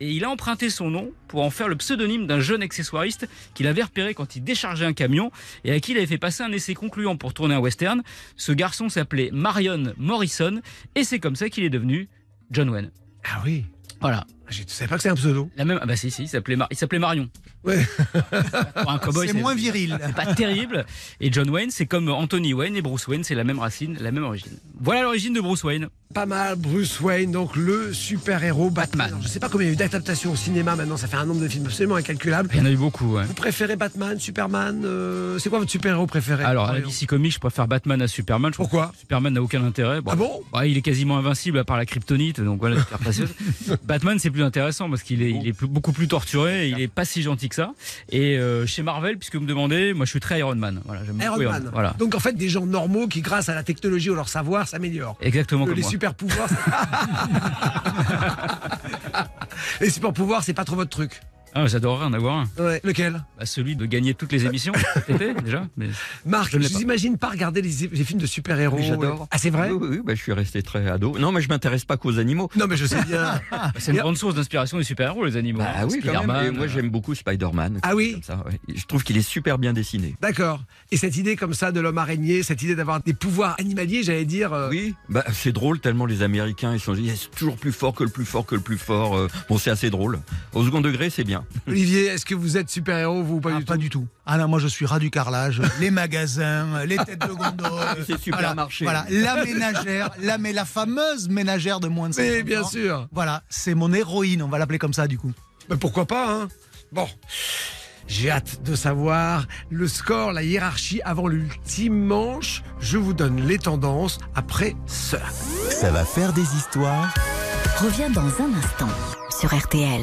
S5: Et il a emprunté son nom pour en faire le pseudonyme d'un jeune accessoiriste qu'il avait repéré quand il déchargeait un camion et à qui il avait fait passer un essai concluant pour tourner un western. Ce garçon s'appelait Marion Morrison et c'est comme ça qu'il est devenu John Wayne.
S3: Ah oui.
S5: Voilà.
S3: Je ne savais pas que c'est un pseudo?
S5: La même. Ah bah si si, il s'appelait Mar- il s'appelait Marion.
S3: Ouais.
S5: Pour un cowboy,
S6: C'est moins viril.
S5: C'est pas terrible. Et John Wayne, c'est comme Anthony Wayne et Bruce Wayne, c'est la même racine, la même origine. Voilà l'origine de Bruce Wayne.
S3: Pas mal, Bruce Wayne, donc le super-héros Batman. Je sais pas combien il y a eu d'adaptations au cinéma maintenant, ça fait un nombre de films absolument incalculable.
S5: Il y en a eu beaucoup. ouais.
S3: Vous préférez Batman, Superman euh, C'est quoi votre super-héros préféré
S5: Alors, à la DC Comics, je préfère Batman à Superman. Je
S3: Pourquoi
S5: Superman n'a aucun intérêt.
S3: Ah bon
S5: Ouais, Il est quasiment invincible à part la kryptonite, donc voilà, super précieuse. Batman, c'est plus intéressant parce qu'il est, il est plus- beaucoup plus torturé, il est pas si gentil que ça. Et euh, chez Marvel, puisque vous me demandez, moi je suis très Iron Man. Voilà,
S3: Iron Man.
S5: Voilà.
S3: Donc en fait, des gens normaux qui, grâce à la technologie ou leur savoir, s'améliorent.
S5: Exactement comme
S3: Les
S5: moi.
S3: super-pouvoirs. c'est- les super-pouvoirs, c'est pas trop votre truc.
S5: Ah, J'adorerais en avoir un.
S3: Ouais. Lequel?
S5: Bah, celui de gagner toutes les émissions cet été, déjà. Mais...
S3: Marc,
S5: Je ne
S3: je
S5: l'ai pas.
S3: vous imagine pas regarder les, les films de super-héros.
S4: Oui, j'adore.
S3: Ah, c'est vrai?
S4: Oui, oui, oui, bah, je suis resté très ado. Non, mais je m'intéresse pas qu'aux animaux.
S3: Non, mais je sais bien.
S5: Bah, c'est une grande source d'inspiration des super-héros, les animaux. Hein.
S4: oui, quand même.
S5: Spider-Man,
S4: Et moi,
S5: euh,
S4: j'aime beaucoup Spider-Man.
S3: Ah oui?
S4: Comme ça, ouais. Je trouve qu'il est super bien dessiné.
S3: D'accord. Et cette idée comme ça de l'homme araignée, cette idée d'avoir des pouvoirs animaliers, j'allais dire. euh,
S4: Oui, bah, c'est drôle tellement les Américains ils sont ils sont toujours plus fort que le plus fort que le plus fort. euh, Bon, c'est assez drôle. Au second degré, c'est bien.
S3: Olivier, est-ce que vous êtes super-héros, vous, ou pas
S6: Ah,
S3: du
S6: pas
S3: tout
S6: du tout. Ah non, moi je suis ras du carrelage, les magasins, les têtes de gondole.
S4: C'est supermarché.
S6: Voilà, voilà, la ménagère, la, mais la fameuse ménagère de moins de 50
S3: Mais bien
S6: ans.
S3: sûr.
S6: Voilà, c'est mon héroïne, on va l'appeler comme ça du coup.
S3: Mais pourquoi pas, hein? Bon. J'ai hâte de savoir le score, la hiérarchie avant l'ultime manche. Je vous donne les tendances après cela.
S1: Ça va faire des histoires?
S2: Reviens dans un instant sur RTL.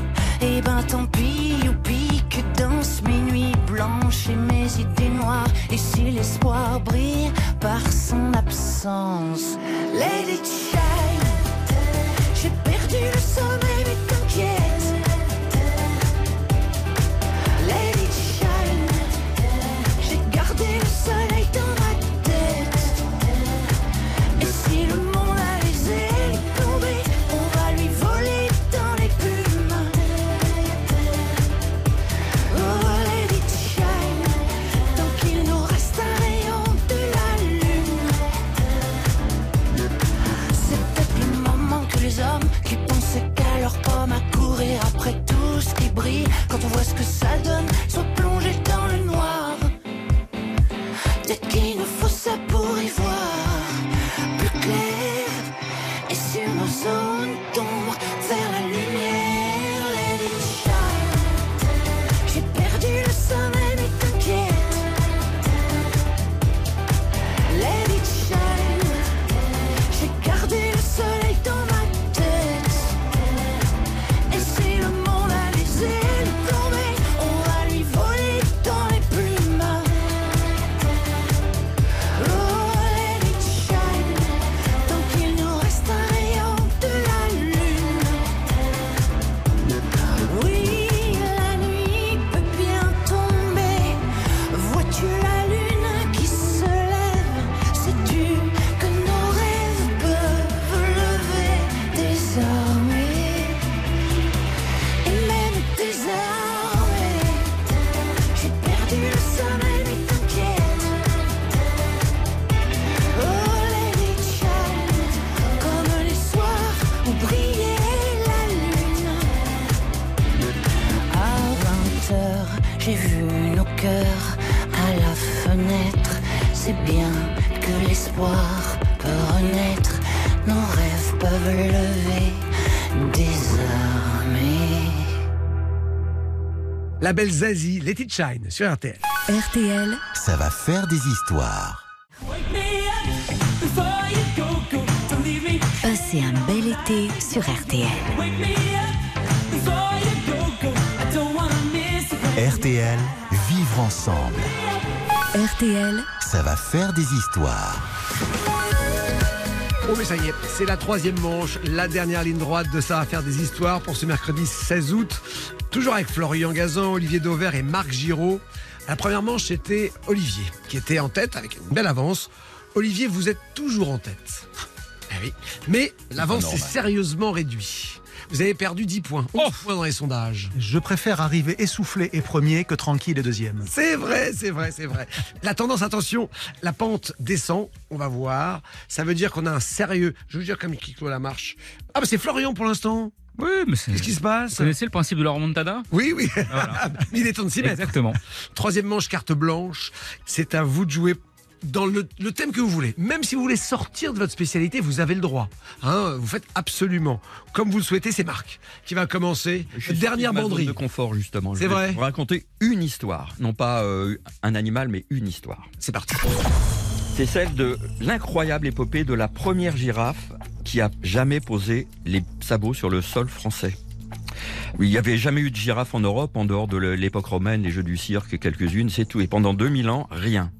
S9: Et ben tant pis, youpi, que danse mes nuits blanches et mes idées noires. Et si l'espoir brille par son absence, it shine. J'ai perdu le sommeil, mais t'inquiète. It shine. J'ai gardé les hommes qui pensaient qu'à leur pomme à courir. Après tout ce qui brille, quand on voit ce que ça donne, soit plongé La
S3: belle Zazie, Let It Shine sur RTL.
S2: RTL,
S1: Ça va faire des histoires.
S2: passez un bel été sur RTL.
S1: RTL, vivre ensemble.
S2: RTL,
S1: Ça va faire des histoires.
S3: Oh mais ça y est, c'est la troisième manche, la dernière ligne droite de ça va faire des histoires pour ce mercredi 16 août. Toujours avec Florian Gazan, Olivier Dauvert et Marc Giraud. La première manche, c'était Olivier qui était en tête avec une belle avance. Olivier, vous êtes toujours en tête. Eh oui. Mais l'avance s'est sérieusement réduite. Vous avez perdu 10 points. 11 points dans les sondages.
S6: Je préfère arriver essoufflé et premier que tranquille et deuxième.
S3: C'est vrai, c'est vrai, c'est vrai. La tendance, attention, la pente descend, on va voir. Ça veut dire qu'on a un sérieux. Je veux dire comme qui clôt la marche. Ah bah c'est Florian pour l'instant.
S5: Oui, mais c'est.
S3: Qu'est-ce qui se passe
S5: Vous connaissez le principe de la remontada
S3: Oui, oui.
S5: Voilà.
S3: Il est temps de s'y mettre.
S5: Exactement.
S3: Troisième manche, carte blanche. C'est à vous de jouer dans le, le thème que vous voulez. Même si vous voulez sortir de votre spécialité, vous avez le droit. Hein, vous faites absolument comme vous le souhaitez. C'est Marc qui va commencer.
S4: Je suis
S3: Dernière banderie.
S4: de confort justement.
S3: C'est vrai
S4: vous raconter une histoire, non pas euh, un animal, mais une histoire.
S3: C'est parti.
S4: C'est celle de l'incroyable épopée de la première girafe qui a jamais posé les sabots sur le sol français. Il n'y avait jamais eu de girafe en Europe en dehors de l'époque romaine, les jeux du cirque, quelques-unes, c'est tout. Et pendant 2000 ans, rien.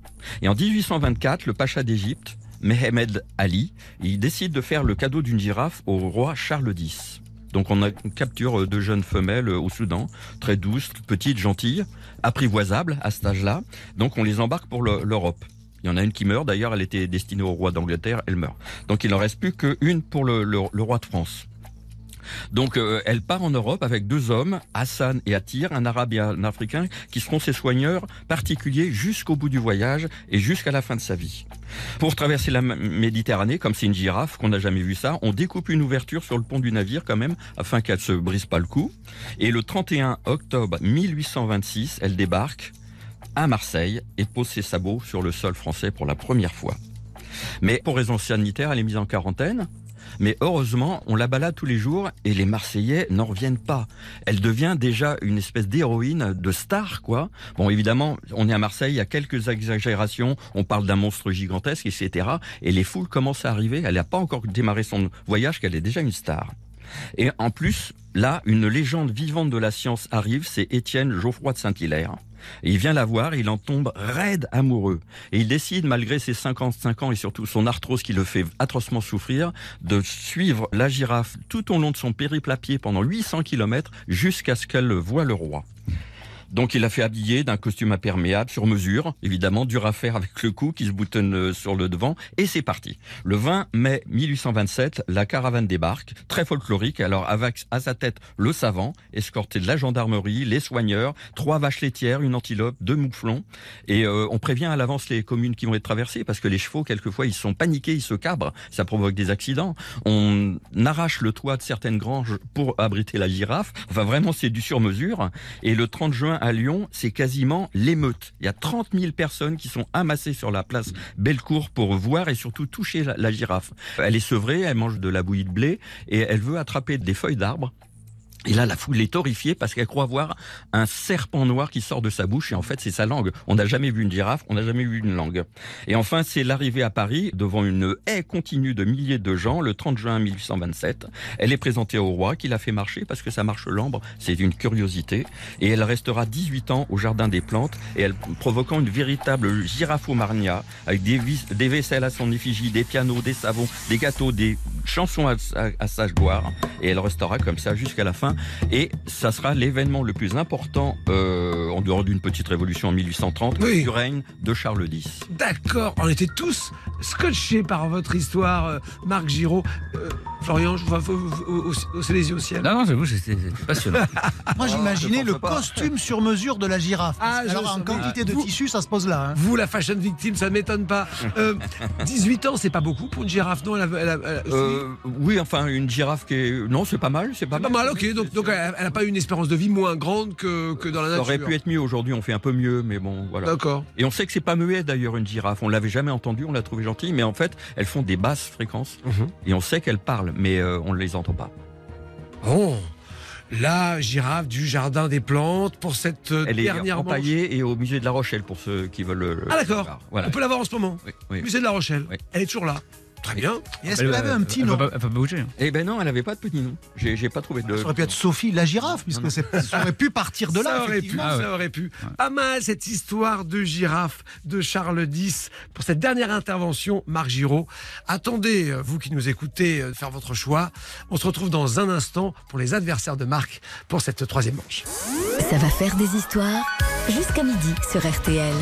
S4: Et en 1824, le pacha d'Égypte, Mehemed Ali, il décide de faire le cadeau d'une girafe au roi Charles X. Donc on capture de jeunes femelles au Soudan, très douces, petites, gentilles, apprivoisables à cet âge-là. Donc on les embarque pour le- l'Europe. Il y en a une qui meurt, d'ailleurs elle était destinée au roi d'Angleterre, elle meurt. Donc il n'en reste plus qu'une pour le- roi de France. Donc euh, elle part en Europe avec deux hommes, Hassan et Attir, un arabe et un africain, qui seront ses soigneurs particuliers jusqu'au bout du voyage et jusqu'à la fin de sa vie. Pour traverser la Méditerranée, comme c'est une girafe, qu'on n'a jamais vu ça, on découpe une ouverture sur le pont du navire quand même, afin qu'elle se brise pas le cou. Et le 31 octobre 1826, elle débarque à Marseille et pose ses sabots sur le sol français pour la première fois. Mais pour raison sanitaire, elle est mise en quarantaine. Mais heureusement, on la balade tous les jours et les Marseillais n'en reviennent pas. Elle devient déjà une espèce d'héroïne, de star, quoi. Bon, évidemment, on est à Marseille, il y a quelques exagérations, on parle d'un monstre gigantesque, etc. Et les foules commencent à arriver. Elle n'a pas encore démarré son voyage qu'elle est déjà une star. Et en plus, là, une légende vivante de la science arrive, c'est Étienne Geoffroy de Saint-Hilaire. Il vient la voir il en tombe raide amoureux. Et il décide, malgré ses 55 ans et surtout son arthrose qui le fait atrocement souffrir, de suivre la girafe tout au long de son périple à pied pendant 800 km jusqu'à ce qu'elle voie le roi. Donc il a fait habiller d'un costume imperméable sur mesure, évidemment dur à faire avec le cou qui se boutonne euh, sur le devant, et c'est parti. Le 20 mai 1827, la caravane débarque, très folklorique, alors avec à sa tête le savant, escorté de la gendarmerie, les soigneurs, trois vaches laitières, une antilope, deux mouflons, et euh, on prévient à l'avance les communes qui vont être traversées, parce que les chevaux, quelquefois, ils sont paniqués, ils se cabrent, ça provoque des accidents. On arrache le toit de certaines granges pour abriter la girafe, enfin vraiment c'est du sur-mesure, et le 30 juin à Lyon, c'est quasiment l'émeute. Il y a 30 000 personnes qui sont amassées sur la place Bellecour pour voir et surtout toucher la, la girafe. Elle est sevrée, elle mange de la bouillie de blé et elle veut attraper des feuilles d'arbres. Et là, la foule est horrifiée parce qu'elle croit voir un serpent noir qui sort de sa bouche et en fait, c'est sa langue. On n'a jamais vu une girafe, on n'a jamais vu une langue. Et enfin, c'est l'arrivée à Paris devant une haie continue de milliers de gens le 30 juin 1827. Elle est présentée au roi qui l'a fait marcher parce que sa marche l'ambre, c'est une curiosité. Et elle restera 18 ans au Jardin des Plantes et elle provoquant une véritable girafomania avec des, vis- des vaisselles à son effigie, des pianos, des savons, des gâteaux, des chansons à, à- à sa gloire. Et elle restera comme ça jusqu'à la fin. Et ça sera l'événement le plus important, euh, en dehors d'une petite révolution en 1830,
S3: Oui.
S4: du règne de Charles X.
S3: D'accord, on était tous scotchés par votre histoire, euh, Marc Giraud. Euh, Florian, je vois vous- les yeux au ciel.
S5: Non, non, j'avoue, c'était c'était passionnant.
S6: Moi, j'imaginais
S4: je
S6: le
S4: pas.
S6: costume sur mesure de la girafe.
S3: Ah,
S6: Alors, en quantité de
S3: Vous-
S6: tissu, ça se pose là. hein.
S3: Vous, la fashion victime, ça ne m'étonne pas. Euh, 18 ans, c'est pas beaucoup pour une girafe, non? Elle a- elle a- elle a-
S4: Euh, oui, enfin, une girafe qui est... Non, c'est pas mal, c'est pas,
S3: pas mal, ok. Donc, donc elle n'a pas une espérance de vie moins grande que, que dans la
S4: Ça
S3: nature.
S4: aurait pu être mieux aujourd'hui, on fait un peu mieux, mais bon, voilà.
S3: D'accord.
S4: Et on sait que c'est pas muet d'ailleurs une girafe. On l'avait jamais entendu, on l'a trouvé gentille, mais en fait, elles font des basses fréquences
S3: Mhm.
S4: et on sait qu'elles parlent, mais euh, on ne les entend pas.
S3: Bon. La girafe du jardin des plantes pour cette euh,
S4: Elle est
S3: dernière manche.
S4: empaillée et au musée de La Rochelle pour ceux qui veulent. le-
S3: Ah d'accord.
S4: Voilà.
S3: On peut la voir en ce moment.
S4: Oui, oui.
S3: Musée de la Rochelle.
S4: Oui.
S3: Elle est toujours là. Très bien.
S6: Et est-ce qu'elle avait un petit
S5: elle
S6: nom
S5: elle va pas bouger.
S4: Eh ben non, elle avait pas de petit nom. J'ai j'ai pas trouvé de.
S6: Ça aurait pu être Sophie la girafe, puisque c'est- ça aurait pu partir de là.
S3: ça aurait pu,
S6: effectivement.
S5: Ah ouais.
S3: ça aurait pu. Pas mal cette histoire de girafe de Charles X pour cette dernière intervention, Marc Giraud. Attendez, euh, vous qui nous écoutez, euh, de faire votre choix. On se retrouve dans un instant pour les adversaires de Marc pour cette troisième manche.
S11: Ça va faire des histoires jusqu'à midi sur RTL.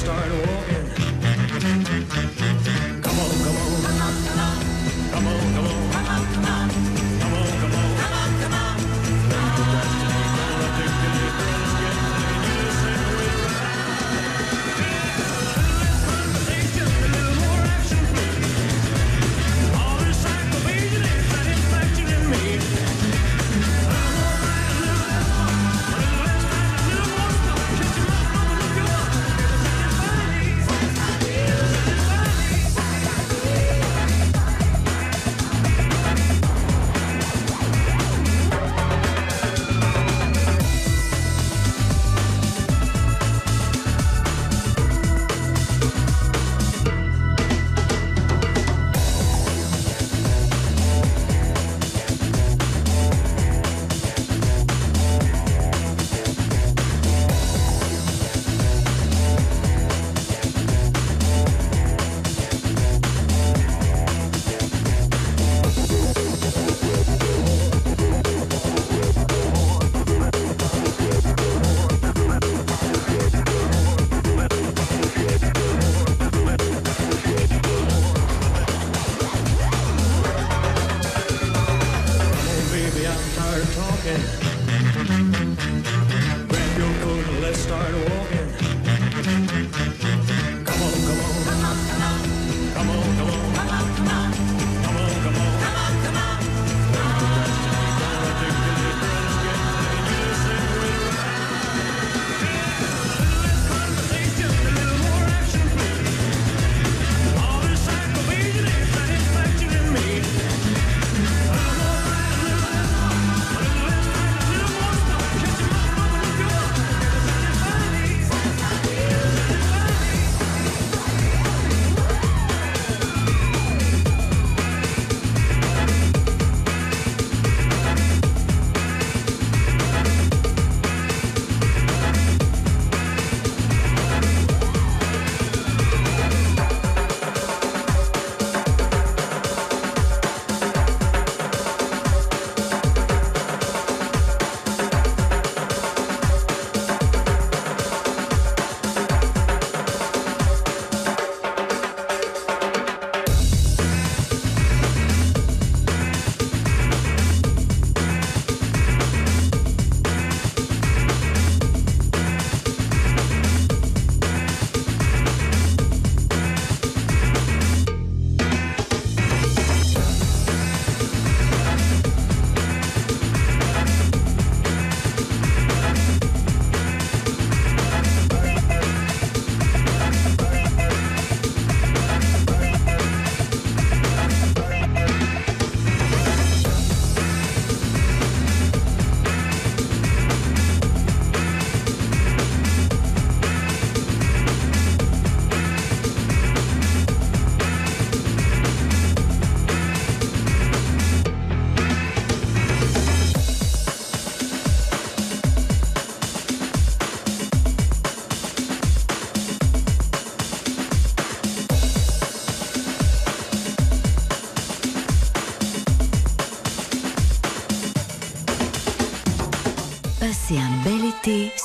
S12: Start walking.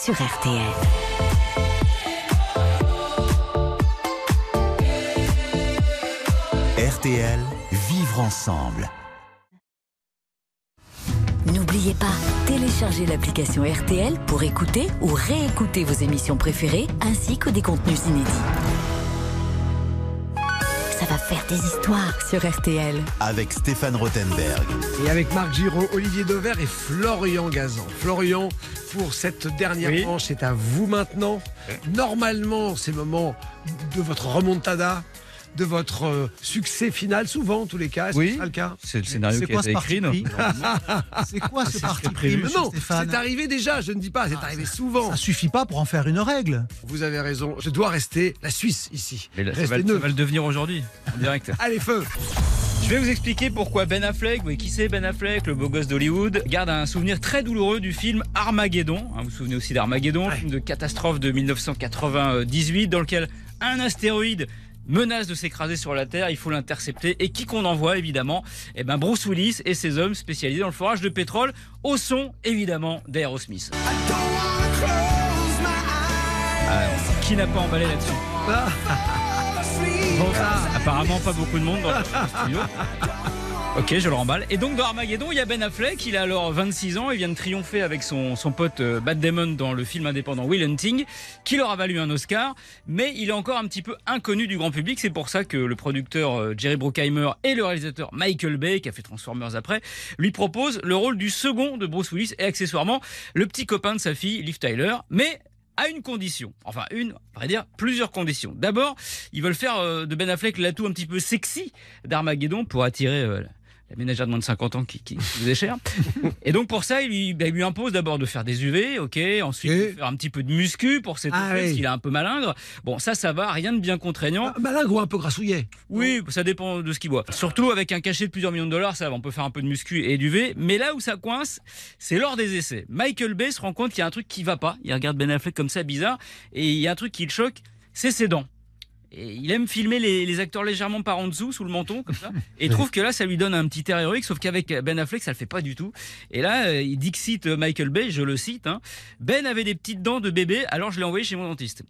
S2: Sur RTL.
S1: RTL, vivre ensemble.
S2: N'oubliez pas, téléchargez l'application RTL pour écouter ou réécouter vos émissions préférées ainsi que des contenus inédits. Ça va faire des histoires sur RTL.
S1: Avec Stéphane Rothenberg.
S3: Et avec Marc Giraud, Olivier Dauvert et Florian Gazan. Florian, pour cette dernière
S5: Oui.
S3: manche, c'est à vous maintenant. Normalement, c'est le moment de votre remontada, de votre euh, succès final, souvent en tous les cas. Est-ce
S5: Oui.
S3: que ce sera le cas
S5: C'est le scénario
S6: C'est
S5: qui a
S6: quoi
S5: été
S6: ce parti
S5: écrit.
S6: C'est quoi ce parti pris,
S3: Non, c'est arrivé déjà, je ne dis pas, c'est arrivé souvent.
S6: Ça suffit pas pour en faire une règle.
S3: Vous avez raison, je dois rester la Suisse ici.
S5: Mais là, ça, va le devenir aujourd'hui, en direct.
S3: Allez, feu
S5: Je vais vous expliquer pourquoi Ben Affleck, oui, qui c'est Ben Affleck, le beau gosse d'Hollywood, garde un souvenir très douloureux du film Armageddon. Hein, vous vous souvenez aussi d'Armageddon, film de catastrophe de 1998 dans lequel un astéroïde menace de s'écraser sur la Terre, il faut l'intercepter. Et qui qu'on envoie, évidemment? Eh ben Bruce Willis et ses hommes spécialisés dans le forage de pétrole, au son, évidemment, d'Aerosmith. Alors, qui n'a pas emballé là-dessus
S3: Ça,
S5: Apparemment pas beaucoup de monde dans studio. Ok, je le remballe. Et donc dans Armageddon, il y a Ben Affleck, il a alors 26 ans, il vient de triompher avec son, son pote euh, Damon dans le film indépendant Will Hunting, qui leur a valu un Oscar, mais il est encore un petit peu inconnu du grand public, c'est pour ça que le producteur euh, Jerry Bruckheimer et le réalisateur Michael Bay, qui a fait Transformers après, lui proposent le rôle du second de Bruce Willis. Et accessoirement le petit copain de sa fille, Liv Tyler, mais à une condition. Enfin, une, à vrai dire, plusieurs conditions. D'abord, ils veulent faire euh, de Ben Affleck l'atout un petit peu sexy d'Armageddon pour attirer euh, la ménagère de moins de 50 ans qui, qui, est chère. Et donc, pour ça, il lui, bah, il lui impose d'abord de faire des UV, ok, ensuite
S3: Et-
S5: de faire un petit peu de muscu pour s'étouffer,
S3: Ah
S5: parce
S3: oui.
S5: qu'il est un peu malingre. Bon, ça, ça va, rien de bien contraignant.
S3: Ah, malingre ou un peu grassouillet
S5: Oui, ça dépend de ce qu'il boit. Surtout avec un cachet de plusieurs millions de dollars, ça va, on peut faire un peu de muscu et du V. Mais là où ça coince, c'est lors des essais. Michael Bay se rend compte qu'il y a un truc qui va pas. Il regarde Ben Affleck comme ça, bizarre. Et il y a un truc qui le choque, c'est ses dents. Et il aime filmer les, les acteurs légèrement par en dessous, sous le menton, comme ça. Et trouve que là, ça lui donne un petit air héroïque, sauf qu'avec Ben Affleck, ça le fait pas du tout. Et là, euh, il dixite Michael Bay, je le cite, hein, Ben avait des petites dents de bébé, alors je l'ai envoyé chez mon dentiste.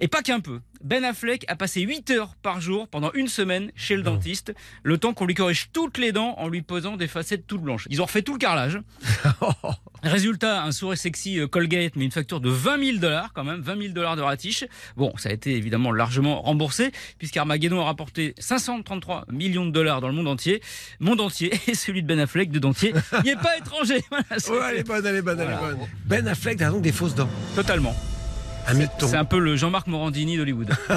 S5: Et pas qu'un peu. Ben Affleck a passé 8 heures par jour pendant une semaine chez le dentiste, le temps qu'on lui corrige toutes les dents en lui posant des facettes toutes blanches. Ils ont refait tout le carrelage. Résultat, un sourire sexy euh, Colgate, mais une facture de 20 000 dollars quand même, 20 000 dollars de ratiche. Bon, ça a été évidemment largement remboursé, puisqu'Armageddon a rapporté 533 millions de dollars dans le monde entier. Monde entier, et celui de Ben Affleck de dentier, il n'est pas étranger. Voilà, c'est-
S3: Ouais, elle est bonne, elle est bonne, elle est bonne. Ben Affleck a donc des fausses dents.
S5: Totalement. C'est un peu le Jean-Marc Morandini d'Hollywood.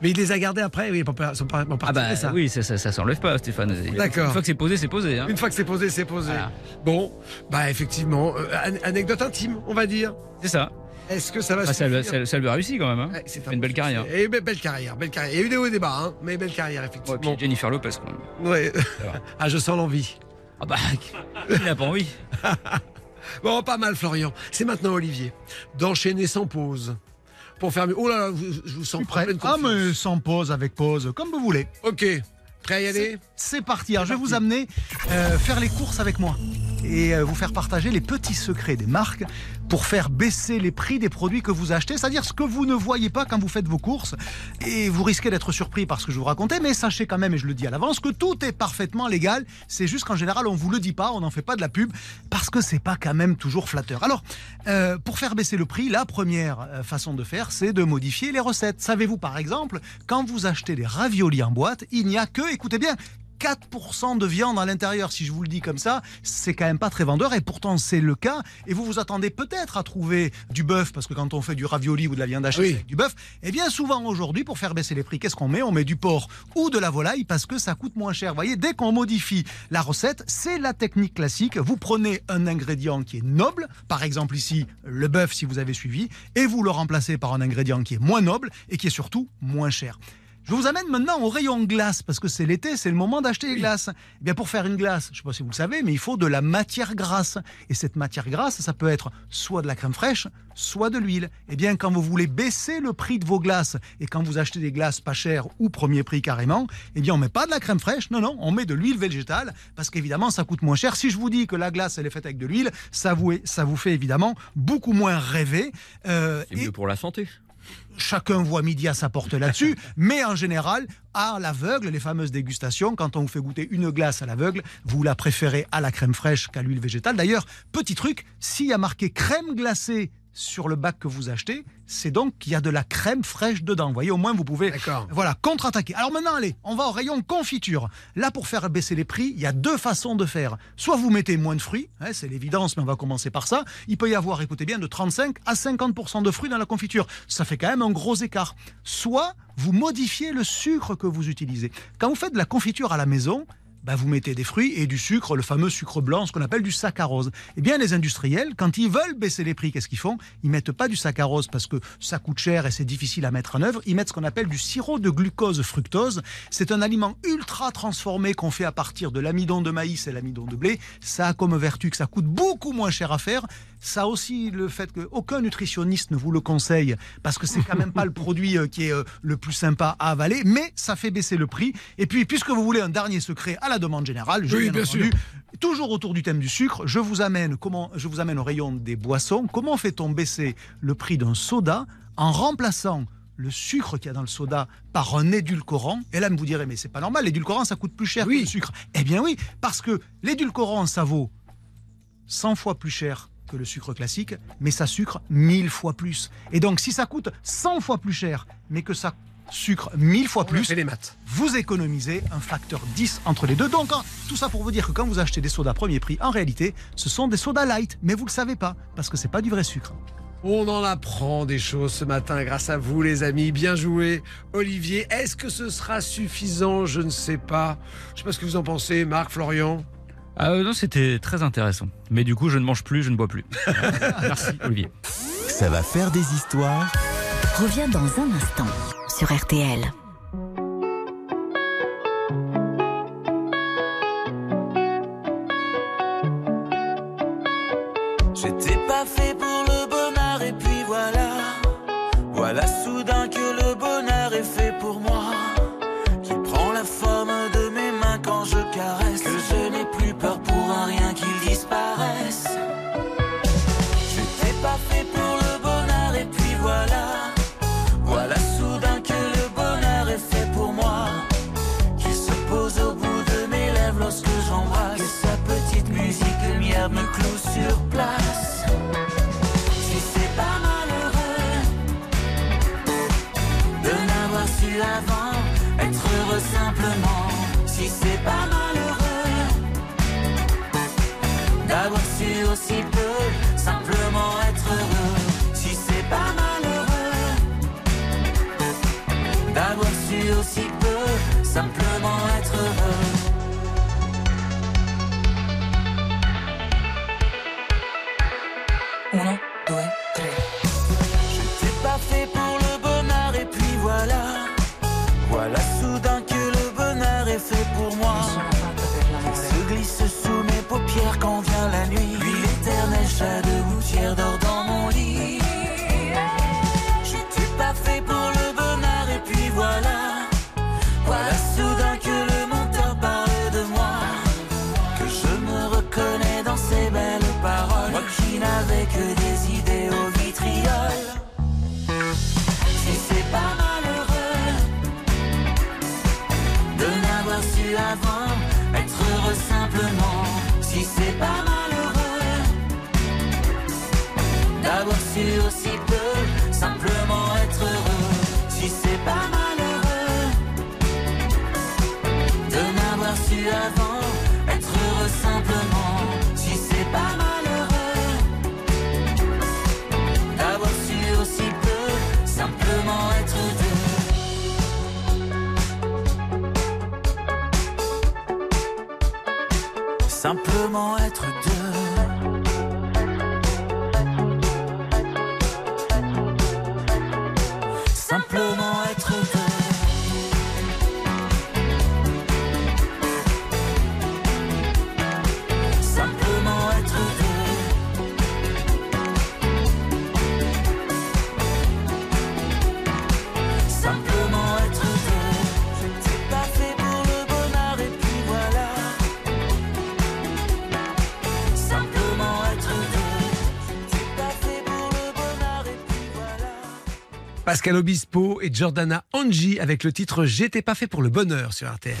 S3: Mais il les a gardés après, oui, pour pas, pas
S5: Ah bah
S3: ça.
S5: oui, ça, ça, ça s'enlève pas, Stéphane.
S3: D'accord.
S5: Une fois que c'est posé, c'est posé. hein.
S3: Une fois que c'est posé, c'est posé.
S5: Voilà.
S3: Bon, bah effectivement, euh, an- anecdote intime, on va dire.
S5: C'est ça.
S3: Est-ce que ça va
S5: Ah, ça, lui- ça- ça lui a réussi quand même. Hein.
S3: Ouais, c'est
S5: Une belle carrière.
S3: Et be- belle carrière, belle carrière. Il y a eu des hauts et des bas, hein, mais belle carrière,
S5: Ouais, puis
S3: effectivement.
S5: Jennifer Lopez. quand même.
S3: Ouais. ah, je sens l'envie.
S5: Ah bah, qui n'a pas envie
S3: Bon, pas mal, Florian. C'est maintenant, Olivier, d'enchaîner sans pause. Pour faire mieux. Oh là là, je vous sens
S6: Prêt Ah, mais sans pause, avec pause, comme vous voulez.
S3: Ok, prêt à y aller?
S6: C'est parti. Alors, je vais vous amener euh, faire les courses avec moi et euh, vous faire partager les petits secrets des marques pour faire baisser les prix des produits que vous achetez, c'est-à-dire ce que vous ne voyez pas quand vous faites vos courses. Et vous risquez d'être surpris par ce que je vous racontais, mais sachez quand même, et je le dis à l'avance, que tout est parfaitement légal. C'est juste qu'en général, on vous le dit pas, on n'en fait pas de la pub, parce que c'est pas quand même toujours flatteur. Alors, euh, pour faire baisser le prix, la première euh, façon de faire, c'est de modifier les recettes. Savez-vous par exemple, quand vous achetez des raviolis en boîte, il n'y a que, écoutez bien, 4% de viande à l'intérieur, si je vous le dis comme ça, c'est quand même pas très vendeur et pourtant c'est le cas. Et vous vous attendez peut-être à trouver du bœuf parce que quand on fait du ravioli ou de la viande hachée,
S3: Oui.
S6: avec du bœuf. Et bien souvent aujourd'hui, pour faire baisser les prix, qu'est-ce qu'on met? On met du porc ou de la volaille parce que ça coûte moins cher. Vous voyez, dès qu'on modifie la recette, c'est la technique classique. Vous prenez un ingrédient qui est noble, par exemple ici le bœuf si vous avez suivi, et vous le remplacez par un ingrédient qui est moins noble et qui est surtout moins cher. Je vous amène maintenant au rayon glace, parce que c'est l'été, c'est le moment d'acheter les glaces. Eh bien, pour faire une glace, je ne sais pas si vous le savez, mais il faut de la matière grasse. Et cette matière grasse, ça peut être soit de la crème fraîche, soit de l'huile. Eh bien, quand vous voulez baisser le prix de vos glaces, et quand vous achetez des glaces pas chères ou premier prix carrément, eh bien, on met pas de la crème fraîche, non, non, on met de l'huile végétale, parce qu'évidemment, ça coûte moins cher. Si je vous dis que la glace, elle est faite avec de l'huile, ça vous, ça vous fait évidemment beaucoup moins rêver. Euh,
S4: C'est
S6: et-
S4: mieux pour la santé.
S6: Chacun voit midi à sa porte là-dessus, mais en général, à l'aveugle, les fameuses dégustations, quand on vous fait goûter une glace à l'aveugle, vous la préférez à la crème fraîche qu'à l'huile végétale. D'ailleurs, petit truc, s'il y a marqué crème glacée sur le bac que vous achetez, c'est donc qu'il y a de la crème fraîche dedans. Vous voyez, au moins vous pouvez voilà, contre-attaquer. Alors maintenant, allez, on va au rayon confiture. Là, pour faire baisser les prix, il y a deux façons de faire. Soit vous mettez moins de fruits, hein, c'est l'évidence, mais on va commencer par ça. Il peut y avoir, écoutez bien, de 35 à 50% de fruits dans la confiture. Ça fait quand même un gros écart. Soit vous modifiez le sucre que vous utilisez. Quand vous faites de la confiture à la maison, bah, vous mettez des fruits et du sucre, le fameux sucre blanc, ce qu'on appelle du saccharose. Eh bien, les industriels, quand ils veulent baisser les prix, qu'est-ce qu'ils font? Ils mettent pas du saccharose parce que ça coûte cher et c'est difficile à mettre en œuvre. Ils mettent ce qu'on appelle du sirop de glucose fructose. C'est un aliment ultra transformé qu'on fait à partir de l'amidon de maïs et l'amidon de blé. Ça a comme vertu que ça coûte beaucoup moins cher à faire. Ça a aussi le fait qu'aucun nutritionniste ne vous le conseille parce que c'est quand même pas le produit euh, qui est euh, le plus sympa à avaler, mais ça fait baisser le prix. Et puis, puisque vous voulez un dernier secret à la demande générale,
S3: Oui,
S6: bien
S3: sûr.
S6: toujours autour du thème du sucre, je vous amène comment je vous amène au rayon des boissons. Comment fait-on baisser le prix d'un soda en remplaçant le sucre qu'il y a dans le soda par un édulcorant? Et là, vous direz, mais c'est pas normal, l'édulcorant ça coûte plus cher
S3: Oui.
S6: que le sucre. Eh bien oui, parce que l'édulcorant ça vaut 100 fois plus cher que le sucre classique, mais ça sucre 1000 fois plus. Et donc, si ça coûte 100 fois plus cher, mais que ça sucre 1000 fois plus,
S3: les maths.
S6: vous économisez un facteur 10 entre les deux. Donc, hein, tout ça pour vous dire que quand vous achetez des sodas premier prix, en réalité, ce sont des sodas light, mais vous le savez pas, parce que c'est pas du vrai sucre.
S3: On en apprend des choses ce matin grâce à vous les amis. Bien joué. Olivier, est-ce que ce sera suffisant? Je ne sais pas. Je sais pas ce que vous en pensez, Marc, Florian?
S5: Ah euh, non, c'était très intéressant. Mais du coup, je ne mange plus, je ne bois plus. Merci, Olivier.
S1: Ça va faire des histoires.
S2: Reviens dans un instant RTL.
S13: D'avoir su aussi peu simplement d'avoir
S3: Pascal Obispo et Jordana Angie avec le titre J'étais pas fait pour le bonheur sur RTL.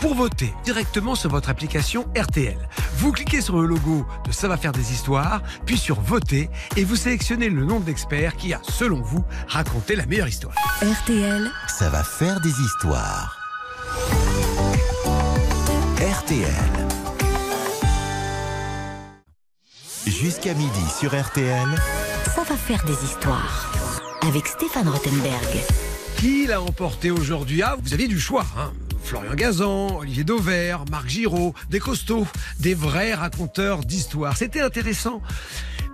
S3: Pour voter directement sur votre application RTL, vous cliquez sur le logo de Ça va faire des histoires, puis sur Voter et vous sélectionnez le nom de l'expert qui a, selon vous, raconté la meilleure histoire.
S2: RTL,
S1: Ça va faire des histoires. RTL. Jusqu'à midi sur RTL.
S2: ça va faire des histoires. Avec Stéphane Rothenberg.
S3: Qui l'a emporté aujourd'hui? Ah, vous aviez du choix. Hein Florian Gazan, Olivier Dauvert, Marc Giraud, des costauds, des vrais raconteurs d'histoires. C'était intéressant.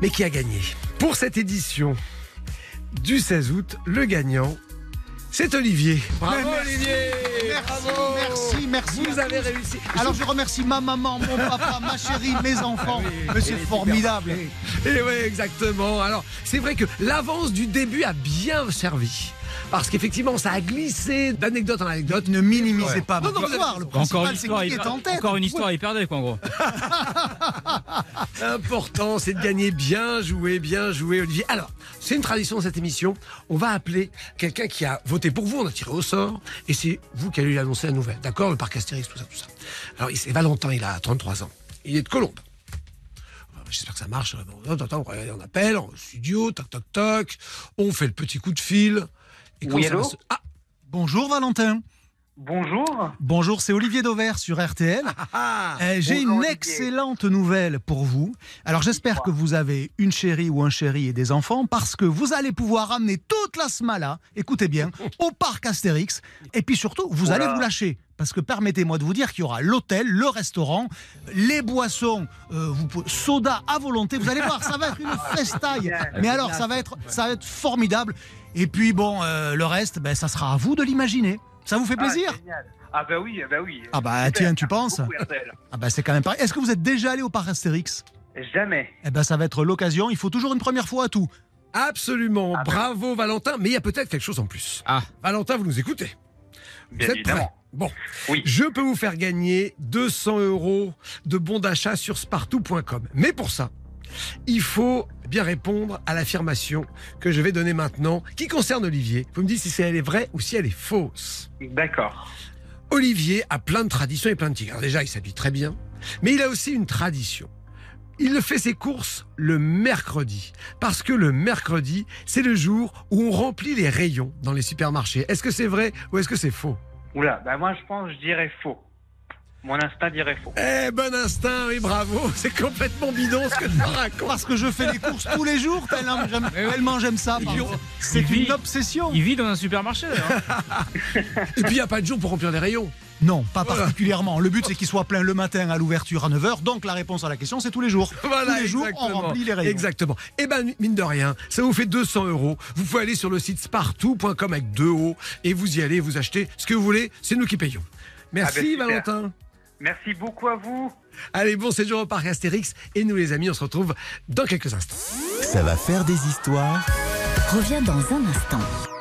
S3: Mais qui a gagné? Pour cette édition du 16 août, le gagnant, c'est Olivier. Bravo Olivier
S6: Merci,
S3: Bravo
S6: merci, merci.
S3: Vous avez réussi.
S6: Alors je remercie ma maman, mon papa, ma chérie, mes enfants. Mais c'est formidable.
S3: Et oui, exactement. Alors, c'est vrai que l'avance du début a bien servi. Parce qu'effectivement, ça a glissé d'anecdote en anecdote.
S6: Ne minimisez pas
S3: Non, non,
S6: Le
S5: Encore une histoire, il,
S6: est en tête.
S5: encore une histoire, il perdait quoi en gros.
S3: L'important, c'est de gagner. Bien joué, bien joué, Olivier. Alors, c'est une tradition de cette émission. On va appeler quelqu'un qui a voté pour vous. On a tiré au sort. Et c'est vous qui allez lui annoncer la nouvelle. D'accord? Le parc Astérix, tout ça, tout ça. Alors, c'est Valentin, il a 33 ans. Il est de Colombe. J'espère que ça marche. On appelle en studio, toc, toc, toc. On fait le petit coup de fil. Et
S14: Oui, allô
S3: se- Ah,
S6: Bonjour Valentin.
S14: Bonjour.
S6: Bonjour, c'est Olivier Dauvert sur RTL.
S3: ah,
S6: Euh, J'ai
S14: Bonjour,
S6: une
S14: Olivier.
S6: excellente nouvelle pour vous. Alors j'espère que vous avez une chérie ou un chéri et des enfants parce que vous allez pouvoir amener toute la smala, écoutez bien, au parc Astérix. Et puis surtout, vous allez vous lâcher. Parce que permettez-moi de vous dire qu'il y aura l'hôtel, le restaurant, les boissons, euh, vous pouvez- soda à volonté. Vous allez voir, ça va être une festaille. Mais alors, ça va être, ça va être formidable. Et puis bon, euh, le reste, ben, ça sera à vous de l'imaginer. Ça vous fait plaisir
S14: Ah, génial. Ah bah oui, bah oui.
S6: Ah bah, tiens, tu penses
S14: beaucoup.
S6: Ah bah c'est quand même pareil. Est-ce que vous êtes déjà allé au parc Astérix
S14: Jamais.
S6: Eh ben ça va être l'occasion. Il faut toujours une première fois à tout.
S3: absolument.
S14: Ah, ben.
S3: Bravo, Valentin. Mais il y a peut-être quelque chose en plus.
S5: Ah.
S3: Valentin, vous nous écoutez
S14: Bien
S3: Vous êtes
S14: évidemment.
S3: prêts Bon.
S14: Oui.
S3: Je peux vous faire gagner 200 euros de bons d'achat sur spartou.com. Mais pour ça, il faut bien répondre à l'affirmation que je vais donner maintenant, qui concerne Olivier. Vous me dites si elle est vraie ou si elle est fausse.
S14: D'accord.
S3: Olivier a plein de traditions et plein de tigres. Alors déjà, il s'habille très bien, mais il a aussi une tradition. Il fait ses courses le mercredi, parce que le mercredi, c'est le jour où on remplit les rayons dans les supermarchés. Est-ce que c'est vrai ou est-ce que c'est faux?
S14: Oula, bah moi je pense, je dirais faux. Mon instinct dirait faux.
S3: Eh, bon instinct, oui, bravo. C'est complètement bidon ce que tu racontes.
S6: Parce que je fais les courses tous les jours. Tellement j'aime, tellement j'aime ça. C'est
S5: vit-
S6: une obsession.
S5: Il vit dans un supermarché d'ailleurs.
S3: Et puis, il n'y a pas de jour pour remplir les rayons.
S6: Non, pas particulièrement. Le but c'est qu'il soit plein le matin à l'ouverture à 9h. Donc la réponse à la question c'est tous les jours.
S3: Voilà,
S6: tous les jours on remplit les rayons.
S3: Exactement. Et ben, mine de rien, ça vous fait 200 euros. Vous pouvez aller sur le site spartou.com avec deux O et vous y allez, vous achetez ce que vous voulez. C'est nous qui payons. Merci,
S14: Ah ben, super.
S3: Valentin.
S14: Merci beaucoup à vous.
S3: Allez, bon séjour au parc Astérix. Et nous, les amis, on se retrouve dans quelques instants.
S1: Ça va faire des histoires.
S2: Revient dans un instant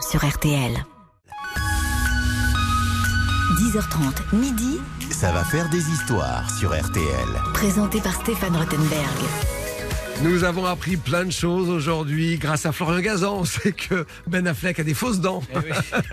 S2: sur RTL. 10h30, midi,
S1: Ça va faire des histoires sur RTL.
S2: présenté par Stéphane Rothenberg.
S3: Nous avons appris plein de choses aujourd'hui grâce à Florian Gazan. On sait que Ben Affleck a des fausses dents.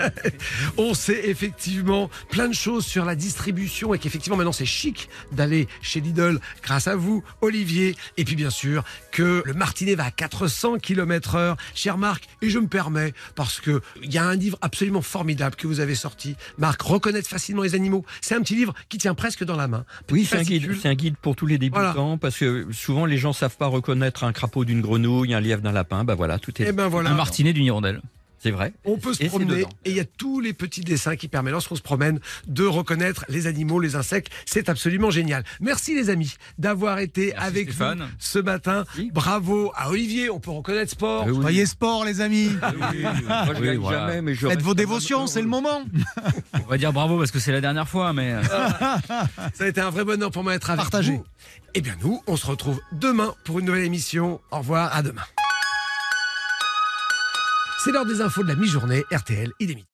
S3: On sait effectivement plein de choses sur la distribution et qu'effectivement maintenant c'est chic d'aller chez Lidl grâce à vous, Olivier. Et puis bien sûr que le Martinet va à 400 km heure. Cher Marc, et je me permets parce que il y a un livre absolument formidable que vous avez sorti. Marc, reconnaître facilement les animaux. C'est un petit livre qui tient presque dans la main.
S4: Oui, c'est un guide. C'est un guide pour tous les débutants parce que souvent les gens savent pas reconnaître un crapaud d'une grenouille, un lièvre d'un lapin. Bah voilà, tout est.
S3: Et ben voilà.
S5: Un martinet d'une hirondelle.
S4: C'est vrai.
S3: On peut se
S4: Et
S3: promener et il y a tous les petits dessins qui permettent, lorsqu'on se promène, de reconnaître les animaux, les insectes. C'est absolument génial. Merci les amis d'avoir été
S5: Merci,
S3: avec
S5: Stéphane.
S3: vous ce matin.
S4: Oui.
S3: Bravo à Olivier, on peut reconnaître sport.
S4: Ah oui.
S6: Soyez sport les amis.
S4: Moi, je
S5: Oui,
S4: gagne
S5: voilà.
S4: jamais, mais je
S6: Faites vos dévotions, c'est le moment.
S5: On va dire bravo parce que c'est la dernière fois, mais. euh,
S3: Ça a été un vrai bonheur pour moi d'être avec
S6: Partagé.
S3: vous. Eh bien nous, on se retrouve demain pour une nouvelle émission. Au revoir, à demain. C'est l'heure des infos de la mi-journée, RTL, il.